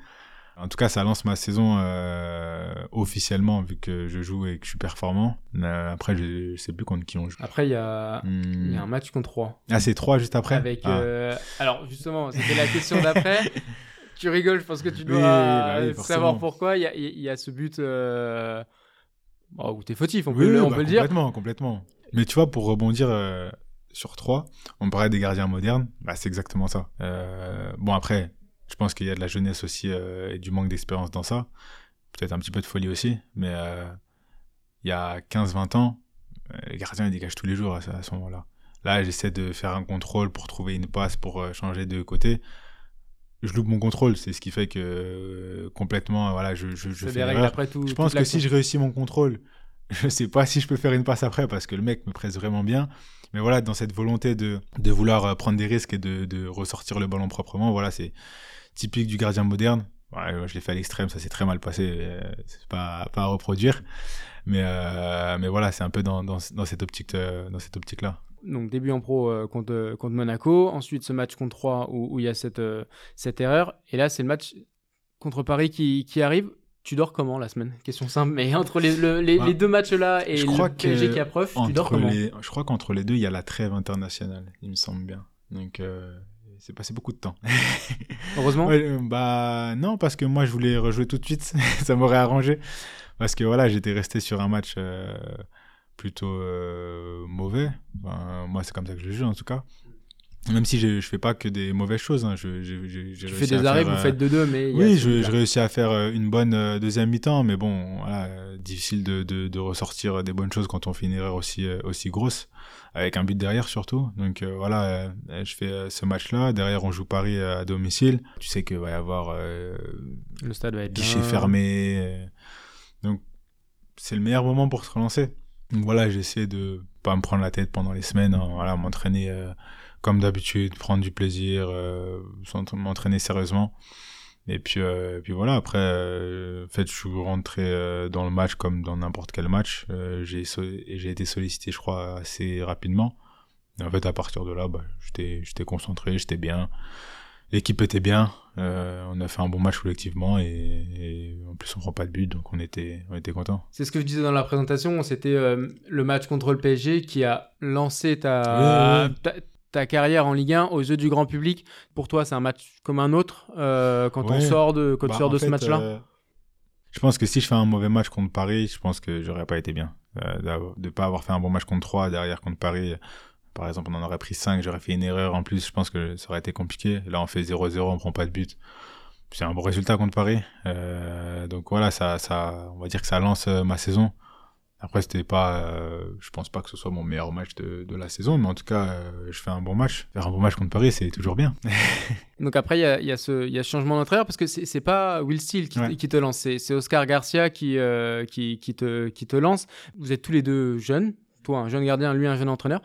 En tout cas, ça lance ma saison euh, officiellement, vu que je joue et que je suis performant. Euh, après, je, sais plus contre qui on joue. Après, il y, a... Hmm. y a un match contre 3. Ah, c'est 3 juste après Avec, ah. euh... Alors, justement, c'était la question d'après. tu rigoles, je pense que tu dois bah savoir pourquoi. Il y a, y a, ce but Oh, ou t'es fautif, on peut, le, on bah, peut le dire. Complètement, complètement. Mais tu vois, pour rebondir euh, sur 3, on parlait des gardiens modernes, bah, c'est exactement ça. Euh, bon, après, je pense qu'il y a de la jeunesse aussi euh, et du manque d'expérience dans ça. peut-être un petit peu de folie aussi, mais il y a 15-20 ans, les gardiens ils dégagent tous les jours à, ce moment-là. Là, j'essaie de faire un contrôle pour trouver une passe, pour changer de côté je loupe mon contrôle. C'est ce qui fait que complètement, voilà, je, je, je fais après tout. Je pense que si je réussis mon contrôle, je sais pas si je peux faire une passe après parce que le mec me presse vraiment bien. Mais voilà, dans cette volonté de, de vouloir euh, prendre des risques et de, de ressortir le ballon proprement, voilà, c'est typique du gardien moderne. je l'ai fait à l'extrême, ça s'est très mal passé, euh, c'est pas, pas à reproduire. Mais, euh, mais voilà, c'est un peu dans, dans, dans cette dans cette optique-là donc début en pro euh, contre, contre Monaco, ensuite ce match contre 3 où, il y a cette, euh, cette erreur, et là c'est le match contre Paris qui, qui, arrive. Tu dors comment la semaine? Question simple, mais entre les, les, bah, deux matchs-là et le PSG qui approche, tu dors comment? Je crois qu'entre les deux, il y a la trêve internationale, il me semble bien. Donc euh, c'est passé beaucoup de temps. Heureusement? Bah non, parce que moi je voulais rejouer tout de suite, ça m'aurait arrangé. Parce que voilà, j'étais resté sur un match plutôt euh, mauvais. moi, c'est comme ça que je le juge en tout cas. Même si je, je fais pas que des mauvaises choses. Hein. Je, fais des arrêts, vous faites de deux, mais. Oui, je, réussis à faire euh, une bonne euh, deuxième mi-temps, mais bon, voilà, difficile de, de, de, ressortir des bonnes choses quand on fait une erreur aussi, aussi grosse, avec un but derrière surtout. Donc voilà, je fais ce match-là. Derrière, on joue Paris à domicile. Tu sais qu'il va y avoir. le stade va être. Guichet fermé. Donc, c'est le meilleur moment pour se relancer. Voilà, j'essaie de pas me prendre la tête pendant les semaines, hein, voilà, m'entraîner euh, comme d'habitude, prendre du plaisir, euh, m'entraîner sérieusement. Et puis, euh, puis voilà, après, en fait, je suis rentré dans le match comme dans n'importe quel match. j'ai j'ai été sollicité, je crois, assez rapidement. Et en fait, à partir de là, bah, j'étais concentré, j'étais bien l'équipe était bien. Euh, on a fait un bon match collectivement et, en plus on prend pas de but donc on était on était content. C'est ce que je disais dans la présentation, c'était euh, le match contre le PSG qui a lancé ta, ta, carrière en Ligue 1 aux yeux du grand public. Pour toi, c'est un match comme un autre euh, quand on sort de quand bah, sort de ce match-là. je pense que si je fais un mauvais match contre Paris, je pense que j'aurais pas été bien. de ne pas avoir fait un bon match contre 3 derrière contre Paris, par exemple, on en aurait pris 5, j'aurais fait une erreur en plus, je pense que ça aurait été compliqué. Là, on fait 0-0, on prend pas de but. C'est un bon résultat contre Paris. Euh, donc voilà, ça, ça, on va dire que ça lance euh, ma saison. Après, c'était pas, euh, je pense pas que ce soit mon meilleur match de, de la saison, mais en tout cas, je fais un bon match. Faire un bon match contre Paris, c'est toujours bien. Donc après, il y a, y, a ce, y a ce changement d'entraîneur parce que c'est pas Will Steele qui, qui te lance, c'est Oscar Garcia qui, qui, qui, te, qui te lance. Vous êtes tous les deux jeunes, toi un jeune gardien, lui un jeune entraîneur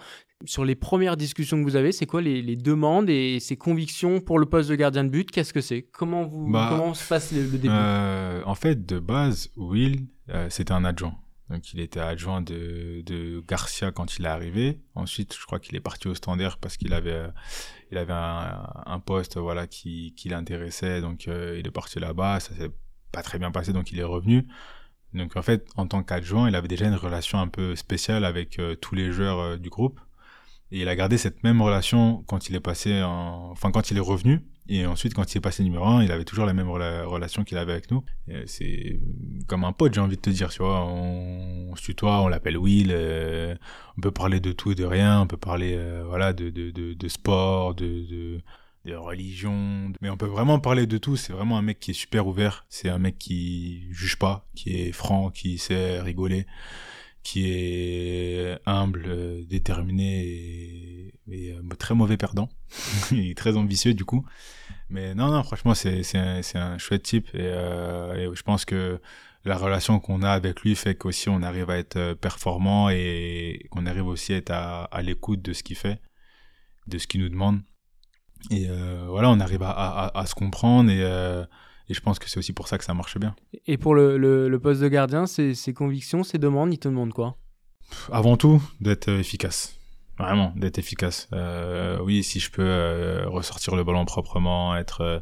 sur les premières discussions que vous avez, c'est quoi les, demandes et ses convictions pour le poste de gardien de but? Qu'est-ce que c'est? Comment vous bah, comment se passe le, début? euh, En fait, de base, Will, euh, c'était un adjoint. Donc, il était adjoint de, de, Garcia quand il est arrivé. Ensuite, je crois qu'il est parti au Standard parce qu'il avait, euh, il avait un, poste voilà qui, qui l'intéressait. Donc, il est parti là-bas. Ça s'est pas très bien passé, donc il est revenu. Donc, en fait, en tant qu'adjoint, il avait déjà une relation un peu spéciale avec tous les joueurs du groupe. Et il a gardé cette même relation quand il est passé en... enfin quand il est revenu. Et ensuite, quand il est passé numéro 1, il avait toujours la même relation qu'il avait avec nous. C'est comme un pote, j'ai envie de te dire, tu vois. On, se tutoie, on l'appelle Will. Euh, on peut parler de tout et de rien. On peut parler, euh, voilà, de, de, de, de sport, de, de, de, religion. Mais on peut vraiment parler de tout. C'est vraiment un mec qui est super ouvert. C'est un mec qui juge pas, qui est franc, qui sait rigoler qui est humble, euh, déterminé et, euh, très mauvais perdant. il est très ambitieux du coup. Mais non, non, franchement, c'est, un, un chouette type et, euh, et, je pense que la relation qu'on a avec lui fait qu'aussi on arrive à être performant et qu'on arrive aussi à être à, à l'écoute de ce qu'il fait, de ce qu'il nous demande. Et euh, voilà, on arrive à, à, à, se comprendre et et je pense que c'est aussi pour ça que ça marche bien. Et pour le, le, poste de gardien, ses, ses, convictions, ses demandes, il te demande quoi? Avant tout, d'être euh, efficace. Vraiment, d'être efficace. Euh, oui, si je peux euh, ressortir le ballon proprement, être euh,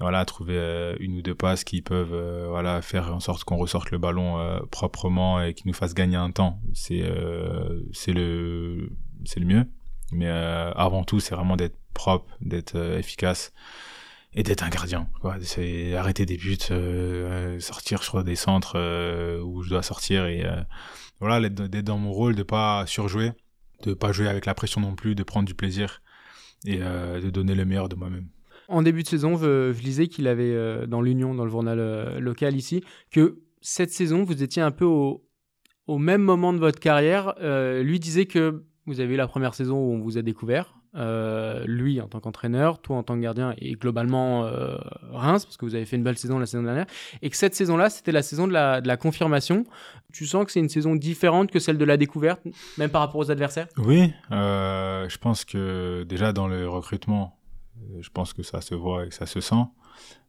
voilà, trouver une ou deux passes qui peuvent voilà faire en sorte qu'on ressorte le ballon proprement et qui nous fasse gagner un temps. C'est c'est le c'est le mieux. Mais avant tout, c'est vraiment d'être propre, d'être efficace et d'être un gardien. C'est arrêter des buts, euh, sortir sur des centres euh, où je dois sortir et euh, voilà, d'être dans mon rôle, de pas surjouer, de pas jouer avec la pression non plus, de prendre du plaisir et de donner le meilleur de moi-même. En début de saison, je, lisais qu'il avait, dans l'Union, dans le journal local ici, que cette saison, vous étiez un peu au, au même moment de votre carrière. lui disait que vous avez eu la première saison où on vous a découvert, euh, lui en tant qu'entraîneur, toi en tant que gardien et globalement euh, Reims, parce que vous avez fait une belle saison la saison dernière, et que cette saison-là, c'était la saison de la, confirmation. Tu sens que c'est une saison différente que celle de la découverte, même par rapport aux adversaires? Oui, euh, je pense que déjà dans le recrutement, je pense que ça se voit et que ça se sent.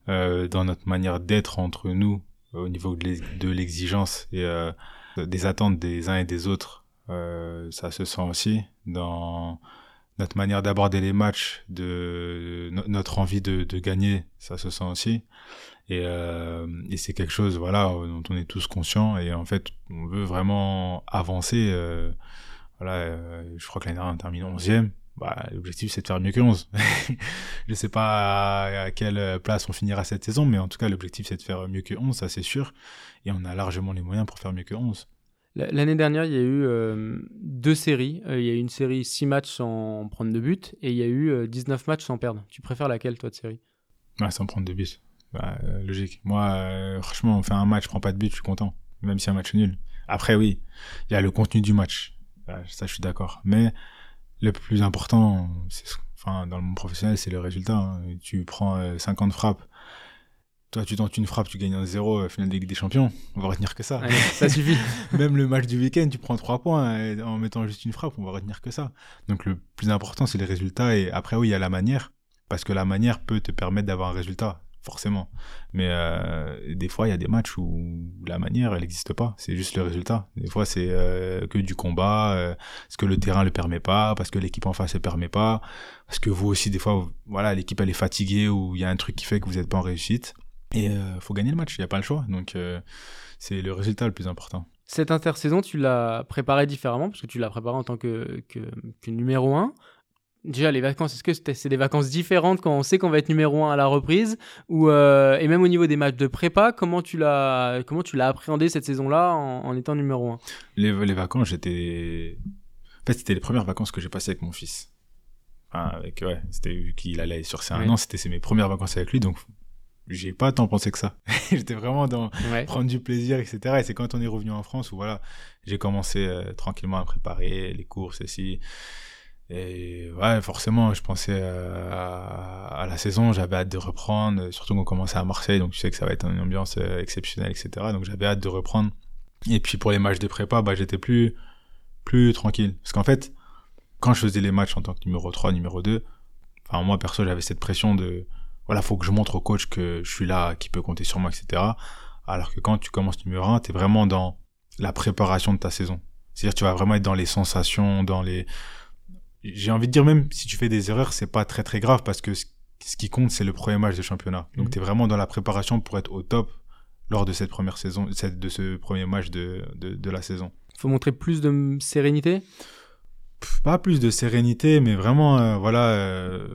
dans notre manière d'être entre nous, au niveau de l'exigence et des attentes des uns et des autres, ça se sent aussi dans notre manière d'aborder les matchs, de notre envie de, de, gagner, ça se sent aussi. Et, euh, et c'est quelque chose, voilà, dont on est tous conscients. Et en fait, on veut vraiment avancer. Euh, voilà, euh, je crois que l'année dernière, on termine 11e. Bah, l'objectif, c'est de faire mieux que 11. je sais pas à, quelle place on finira cette saison, mais en tout cas, l'objectif, c'est de faire mieux que 11, ça c'est sûr. Et on a largement les moyens pour faire mieux que 11. L'année dernière, il y a eu euh, deux séries. Euh, il y a eu une série 6 matchs sans prendre de but et il y a eu 19 euh, matchs sans perdre. Tu préfères laquelle, toi, de série? Ouais, sans prendre de but. Bah, logique. Moi, franchement, on fait un match, je prends pas de but, je suis content. Même si un match nul. Après, oui, il y a le contenu du match. ça, je suis d'accord. Mais le plus important, enfin, dans le monde professionnel, c'est le résultat. Hein. Tu prends 50 frappes toi, tu tentes une frappe, tu gagnes un 0 euh, finale de Ligue des Champions. On va retenir que ça. ça suffit. Même le match du week-end, tu prends 3 points en mettant juste une frappe, on va retenir que ça. Donc le plus important, c'est les résultats. Et après, oui, il y a la manière. Parce que la manière peut te permettre d'avoir un résultat, forcément. Mais euh, des fois, il y a des matchs où la manière, elle n'existe pas. C'est juste le résultat. Des fois, c'est euh, que du combat, euh, parce que le terrain le permet pas, parce que l'équipe en face ne permet pas, parce que vous aussi, des fois, voilà, l'équipe elle est fatiguée ou il y a un truc qui fait que vous n'êtes pas en réussite. Et il euh, faut gagner le match, il n'y a pas le choix. Donc euh, c'est le résultat le plus important. Cette intersaison, tu l'as préparée différemment, parce que tu l'as préparée en tant que, que, numéro 1. Déjà, les vacances, est-ce que c'est des vacances différentes quand on sait qu'on va être numéro 1 à la reprise? Ou, euh, Et même au niveau des matchs de prépa, comment tu l'as, appréhendé cette saison-là en, étant numéro 1 les, les vacances, j'étais. En fait, c'était les premières vacances que j'ai passées avec mon fils. avec, ouais, c'était vu qu'il allait sur ses un an, c'était mes premières vacances avec lui, donc j'ai pas tant pensé que ça. J'étais vraiment dans prendre du plaisir, etc. Et c'est quand on est revenu en France où voilà, j'ai commencé euh, tranquillement à préparer les courses ici. Et ouais, forcément, je pensais euh, à, la saison, j'avais hâte de reprendre, surtout qu'on commençait à Marseille, donc tu sais que ça va être une ambiance euh, exceptionnelle, etc. Donc j'avais hâte de reprendre. Et puis pour les matchs de prépa, bah, j'étais plus, plus tranquille. Parce qu'en fait, quand je faisais les matchs en tant que numéro 3, numéro 2, enfin moi perso, j'avais cette pression de voilà, faut que je montre au coach que je suis là, qu'il peut compter sur moi, etc. Alors que quand tu commences numéro 1, tu es vraiment dans la préparation de ta saison. C'est-à-dire tu vas vraiment être dans les sensations, dans les... J'ai envie de dire même, si tu fais des erreurs, c'est pas très très grave parce que ce qui compte, c'est le premier match de championnat. Donc mhm. tu es vraiment dans la préparation pour être au top lors de cette première saison, de ce premier match de, de, la saison. Faut montrer plus de sérénité? Pas plus de sérénité, mais vraiment, euh, voilà... Euh,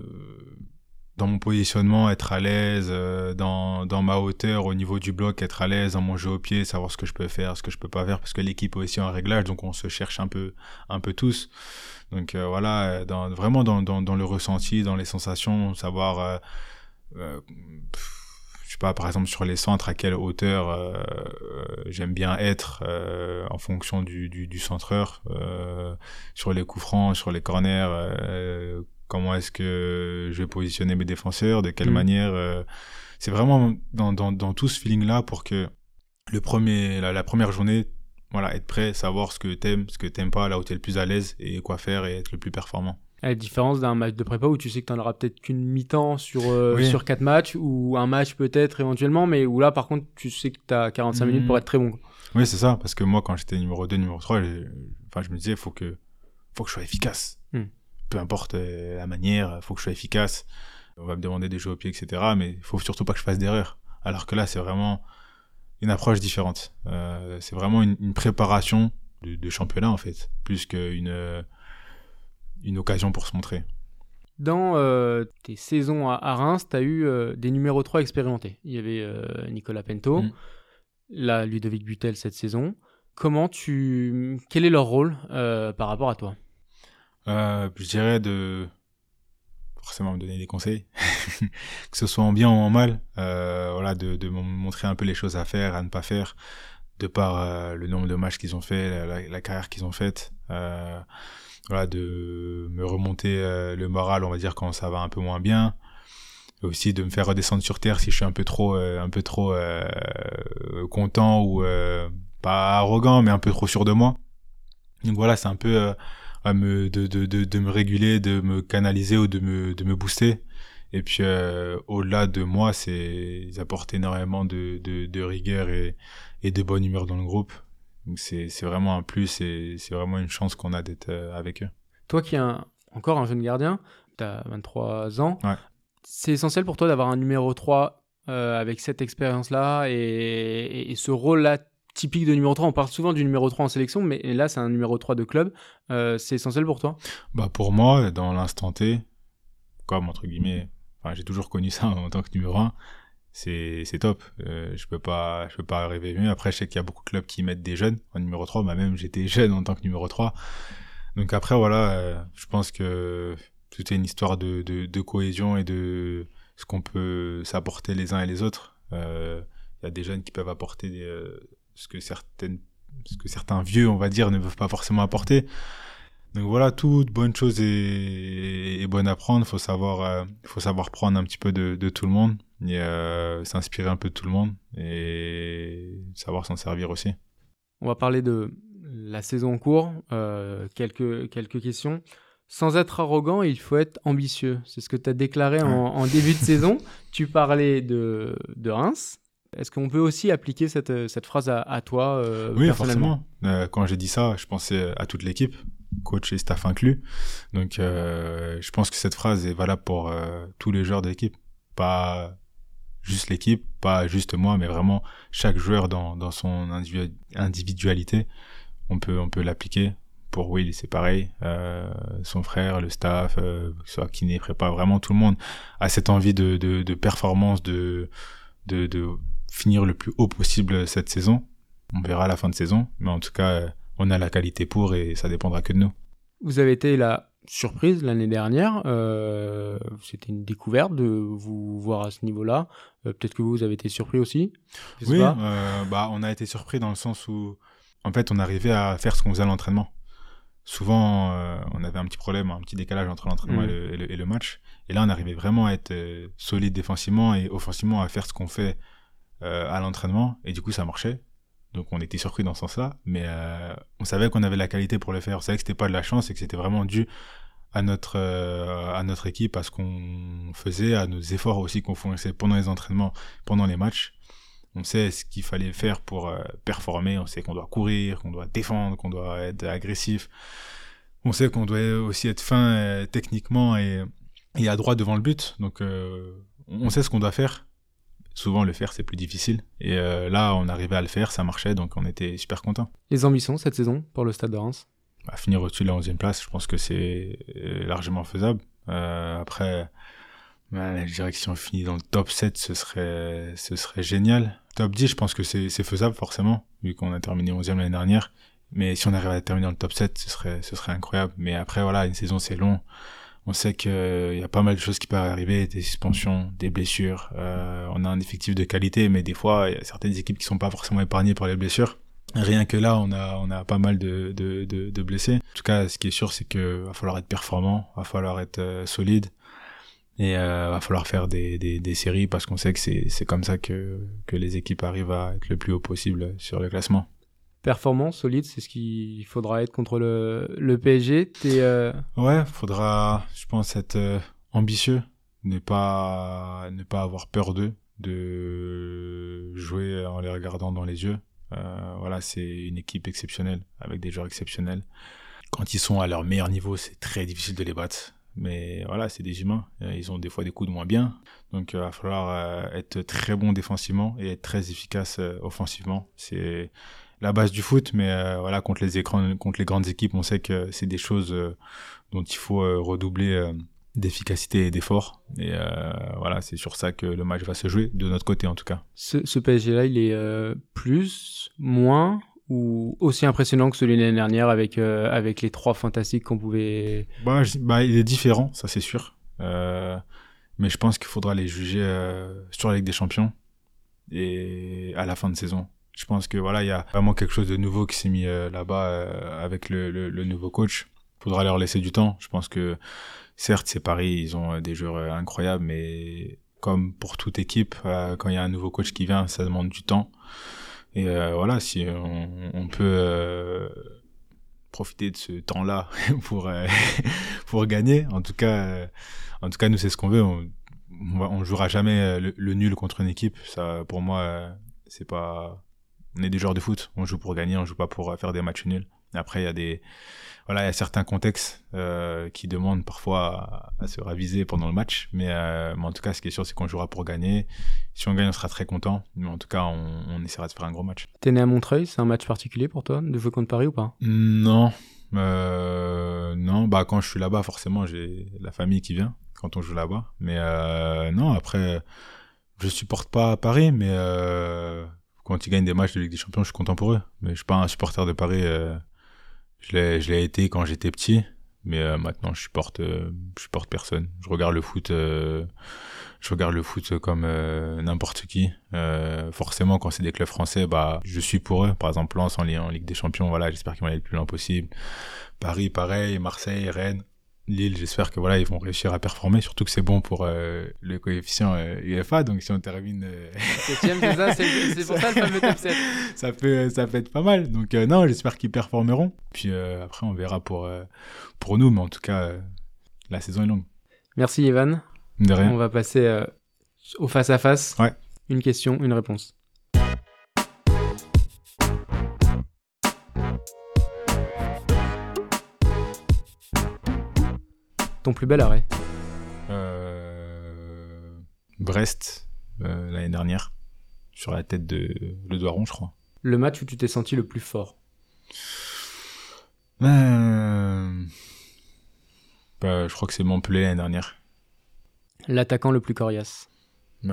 dans mon positionnement, être à l'aise, euh, dans, dans ma hauteur au niveau du bloc, être à l'aise dans mon jeu au pied, savoir ce que je peux faire, ce que je peux pas faire, parce que l'équipe aussi un réglage, donc on se cherche un peu, un peu tous. Donc euh, voilà, dans, vraiment dans, dans, le ressenti, dans les sensations, savoir, euh, euh je sais pas, par exemple sur les centres, à quelle hauteur j'aime bien être en fonction du, du, du centreur, sur les coups francs, sur les corners comment est-ce que je vais positionner mes défenseurs, de quelle mm. manière. Euh, c'est vraiment dans, dans, dans, tout ce feeling-là pour que le premier, la, première journée, voilà, être prêt, savoir ce que t'aimes, ce que t'aimes pas, là où t'es le plus à l'aise et quoi faire et être le plus performant. À la différence d'un match de prépa où tu sais que tu auras peut-être qu'une mi-temps sur, euh, sur quatre matchs ou un match peut-être éventuellement, mais où là par contre tu sais que tu as 45 minutes pour mm. être très bon. Oui, c'est ça, parce que moi quand j'étais numéro 2, numéro 3, enfin, je me disais, faut que, faut que je sois efficace. Mm peu importe euh, la manière, il faut que je sois efficace. On va me demander des jeux au pied, etc. Mais il faut surtout pas que je fasse d'erreurs. Alors que là, c'est vraiment une approche différente. Euh, c'est vraiment une, préparation de, championnat, en fait, plus qu'une euh, une occasion pour se montrer. Dans tes saisons à, Reims, tu as eu des numéros 3 expérimentés. Il y avait Nicolas Pento, mm. là, Ludovic Butel cette saison. Comment tu. Quel est leur rôle par rapport à toi? Euh, je dirais de forcément me donner des conseils, que ce soit en bien ou en mal, voilà, de, de me montrer un peu les choses à faire, à ne pas faire, de par le nombre de matchs qu'ils ont fait, la, la carrière qu'ils ont faite. voilà, de me remonter le moral, on va dire, quand ça va un peu moins bien aussi de me faire redescendre sur terre si je suis un peu trop euh, un peu trop euh, content ou euh, pas arrogant mais un peu trop sûr de moi donc voilà c'est un peu à me de, de, de, de, me réguler de me canaliser ou de me de me booster. Et puis au-delà de moi c'est ils apportent énormément de, de, de rigueur et, et de bonne humeur dans le groupe. Donc c'est vraiment un plus et c'est vraiment une chance qu'on a d'être avec eux. Toi qui es encore un jeune gardien tu as 23 ans ouais. c'est essentiel pour toi d'avoir un numéro 3 euh, avec cette expérience-là et, ce rôle-là typique de numéro 3. On parle souvent du numéro 3 en sélection, mais là, c'est un numéro 3 de club. Euh, c'est essentiel pour toi? Bah Pour moi, dans l'instant T, comme entre guillemets, j'ai toujours connu ça en tant que numéro 1, c'est top. Euh, je peux peux pas rêver mieux. Après, je sais qu'il y a beaucoup de clubs qui mettent des jeunes en numéro 3. Bah, même j'étais jeune en tant que numéro 3. Donc après, voilà, je pense que tout une histoire de, de, de cohésion et de ce qu'on peut s'apporter les uns et les autres. Il euh, y a des jeunes qui peuvent apporter des, euh, ce, que certaines, ce que certains vieux, on va dire, ne peuvent pas forcément apporter. Donc voilà, toute bonne chose est, est bonne à prendre. Faut savoir, euh, faut savoir prendre un petit peu de, de tout le monde et euh, s'inspirer un peu de tout le monde et savoir s'en servir aussi. On va parler de la saison en cours. Euh, quelques quelques questions sans être arrogant, il faut être ambitieux. C'est ce que tu as déclaré en, début de saison. Tu parlais de, de Reims. Est-ce qu'on peut aussi appliquer cette, cette phrase à, toi euh, Oui, forcément. Euh, quand j'ai dit ça, je pensais à toute l'équipe, coach et staff inclus. Donc, euh, je pense que cette phrase est valable pour tous les joueurs de l'équipe. Pas juste l'équipe, pas juste moi, mais vraiment chaque joueur dans, dans son individualité. On peut, on peut l'appliquer pour Will, c'est pareil. Euh, son frère, le staff, euh, soit kiné, prépa, vraiment tout le monde a cette envie de, de, de performance, de, de, de, finir le plus haut possible cette saison. On verra à la fin de saison, mais en tout cas, on a la qualité pour et ça dépendra que de nous. Vous avez été la surprise l'année dernière. Euh, C'était une découverte de vous voir à ce niveau-là. Euh, peut-être que vous avez été surpris aussi. Oui, euh, bah on a été surpris dans le sens où, en fait, on arrivait à faire ce qu'on faisait à l'entraînement souvent euh, on avait un petit problème, un petit décalage entre l'entraînement et, mm. le, match. Et là, on arrivait vraiment à être euh, solide défensivement et offensivement à faire ce qu'on fait euh, à l'entraînement. Et du coup, ça marchait. Donc on était surpris dans ce sens-là, mais on savait qu'on avait la qualité pour le faire. On savait que c'était pas de la chance et que c'était vraiment dû à notre à notre équipe, à ce qu'on faisait, à nos efforts aussi qu'on fournissait pendant les entraînements, pendant les matchs on sait ce qu'il fallait faire pour euh, performer, on sait qu'on doit courir, qu'on doit défendre, qu'on doit être agressif. On sait qu'on doit aussi être fin euh, techniquement et, et à droit devant le but. Donc euh, on sait ce qu'on doit faire. Souvent le faire c'est plus difficile. Et là on arrivait à le faire, ça marchait, donc on était super contents. Les ambitions cette saison pour le Stade de Reims? Bah, Finir au-dessus de la 11e place, je pense que c'est largement faisable. après Ouais, je dirais que si on finit dans le top 7, ce serait, ce serait génial. Top 10, je pense que c'est faisable forcément, vu qu'on a terminé 11e l'année dernière. Mais si on arrive à terminer dans le top 7, ce serait, ce serait incroyable. Mais après, voilà, une saison, c'est long. On sait qu'il y a pas mal de choses qui peuvent arriver, des suspensions, des blessures. Euh, on a un effectif de qualité, mais des fois, il y a certaines équipes qui sont pas forcément épargnées par les blessures. Rien que là, on a, pas mal de, blessés. En tout cas, ce qui est sûr, c'est que va falloir être performant, va falloir être euh, solide. Et euh, va falloir faire des séries parce qu'on sait que c'est comme ça que, que les équipes arrivent à être le plus haut possible sur le classement. Performance solide, c'est ce qu'il faudra être contre le, PSG. Es, euh... Ouais, faudra, je pense, être euh, ambitieux, ne pas, ne pas avoir peur d'eux, de jouer en les regardant dans les yeux. Euh, voilà, c'est une équipe exceptionnelle avec des joueurs exceptionnels. Quand ils sont à leur meilleur niveau, c'est très difficile de les battre. Mais voilà, c'est des humains. Euh, ils ont des fois des coups de moins bien. Donc, il va falloir être très bon défensivement et être très efficace offensivement. C'est la base du foot, mais voilà, contre les écrans, contre les grandes équipes, on sait que c'est des choses dont il faut redoubler d'efficacité et d'effort. Et voilà, c'est sur ça que le match va se jouer, de notre côté en tout cas. Ce, ce PSG-là, il est plus, moins ou aussi impressionnant que celui de l'année dernière avec, euh, avec les trois fantastiques qu'on pouvait... Bah, bah, il est différent, ça c'est sûr. mais je pense qu'il faudra les juger sur la Ligue des Champions et à la fin de saison. Je pense que voilà, il y a vraiment quelque chose de nouveau qui s'est mis là-bas avec le, le, le, nouveau coach. Faudra leur laisser du temps. Je pense que certes, c'est Paris, ils ont des joueurs incroyables, mais comme pour toute équipe, quand il y a un nouveau coach qui vient, ça demande du temps. Et euh, voilà, si on, peut euh, profiter de ce temps-là pour euh, pour gagner, en tout cas, en tout cas, nous c'est ce qu'on veut. On, on, jouera jamais le, nul contre une équipe. Ça, pour moi, c'est pas. On est des joueurs de foot. On joue pour gagner. On joue pas pour faire des matchs nuls. Après, il y a des voilà, il y a certains contextes euh, qui demandent parfois à, se raviser pendant le match, mais, euh, mais, en tout cas, ce qui est sûr, c'est qu'on jouera pour gagner. Si on gagne, on sera très content, mais en tout cas, on, on essaiera de faire un gros match. T'es né à Montreuil, c'est un match particulier pour toi de jouer contre Paris ou pas? Non, euh, non. Bah quand je suis là-bas, forcément, j'ai la famille qui vient quand on joue là-bas, mais euh, non. Après, je supporte pas Paris, mais euh, quand ils gagnent des matchs de Ligue des Champions, je suis content pour eux. Mais je suis pas un supporter de Paris. Euh, je l'ai, été quand j'étais petit, mais euh, maintenant je supporte, euh, je supporte personne. Je regarde le foot, euh, je regarde le foot comme n'importe qui. forcément, quand c'est des clubs français, bah, je suis pour eux. Par exemple, Lens en, en Ligue des Champions, voilà, j'espère qu'ils vont aller le plus loin possible. Paris, pareil, Marseille, Rennes. Lille, j'espère que voilà, ils vont réussir à performer, surtout que c'est bon pour euh, le coefficient euh, UFA. Donc si on termine euh... c'est ça, c'est pour ça le fameux top 7. ça peut ça peut être pas mal. Donc euh, non, j'espère qu'ils performeront. Puis euh, après on verra pour pour nous, mais en tout cas la saison est longue. Merci Evan. De rien. On va passer au face à face. Ouais. Une question, une réponse. Ton plus bel arrêt euh... Brest, euh, l'année dernière, sur la tête de Le Doiron, je crois. Le match où tu t'es senti le plus fort euh... bah, Je crois que c'est Montpellier l'année dernière. L'attaquant le plus coriace. Je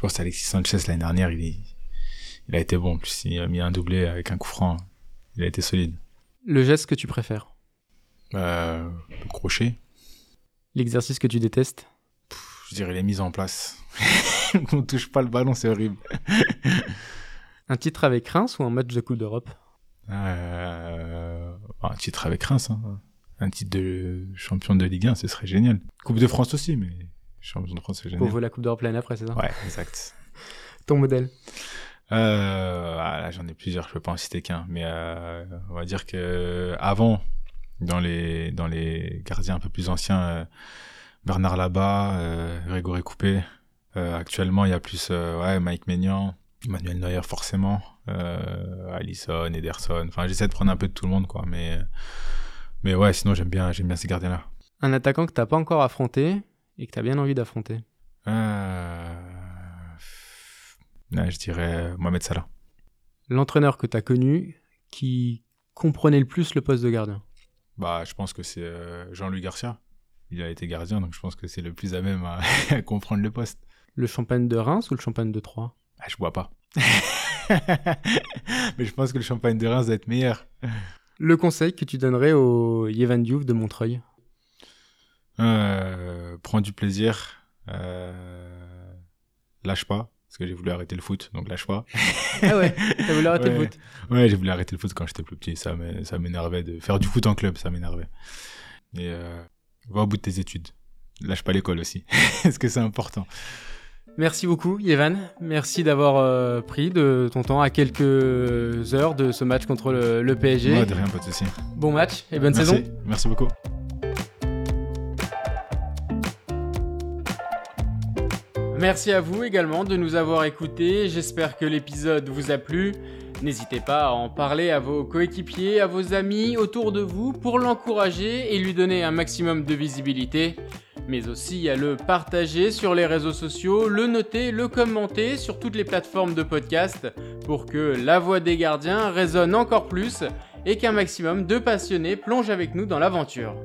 pense Alexis Sanchez l'année dernière, il, est... il a été bon. En plus, il a mis un doublé avec un coup franc. Il a été solide. Le geste que tu préfères euh, le crochet. L'exercice que tu détestes Je dirais les mises en place. On touche pas le ballon, c'est horrible. un titre avec Reims ou un match de Coupe d'Europe euh, Un titre avec Reims. Hein. Un titre de champion de Ligue 1, ce serait génial. Coupe de France aussi, mais champion de France, c'est génial. Pour vous la Coupe d'Europe l'année après, c'est ça Ouais, exact. Ton modèle euh, ah, J'en ai plusieurs, je peux pas en citer qu'un. Mais euh, on va dire que avant dans les dans les gardiens un peu plus anciens euh, Bernard Labat euh, Grégory Coupé. Euh, actuellement il y a plus euh, ouais Mike Maignan Emmanuel Neuer forcément Allison Ederson. Enfin j'essaie de prendre un peu de tout le monde quoi mais mais ouais sinon j'aime bien j'aime bien ces gardiens là un attaquant que t'as pas encore affronté et que t'as bien envie d'affronter. Ouais, je dirais Mohamed Salah. L'entraîneur que t'as connu qui comprenait le plus le poste de gardien bah, je pense que c'est euh, Jean-Louis Garcia. Il a été gardien, donc je pense que c'est le plus à même à, comprendre le poste. Le champagne de Reims ou le champagne de Troyes? Ah, Je bois pas. Mais je pense que le champagne de Reims va être meilleur. Le conseil que tu donnerais au Yevan Diouf de Montreuil? Euh, Prends du plaisir. Euh, lâche pas parce que j'ai voulu arrêter le foot, donc lâche pas. ah ouais, t'as voulu arrêter ouais. le foot Ouais, j'ai voulu arrêter le foot quand j'étais plus petit, ça m'énervait de faire du foot en club, ça m'énervait. Et euh, va au bout de tes études. Lâche pas l'école aussi, parce que c'est important. Merci beaucoup, Yévan. Merci d'avoir euh, pris de ton temps à quelques heures de ce match contre le, le PSG. Ouais, de rien, pas de soucis. Bon match et bonne Merci. saison. Merci beaucoup. Merci à vous également de nous avoir écoutés. J'espère que l'épisode vous a plu. N'hésitez pas à en parler à vos coéquipiers, à vos amis autour de vous pour l'encourager et lui donner un maximum de visibilité. Mais aussi à le partager sur les réseaux sociaux, le noter, le commenter sur toutes les plateformes de podcast pour que la voix des gardiens résonne encore plus et qu'un maximum de passionnés plongent avec nous dans l'aventure.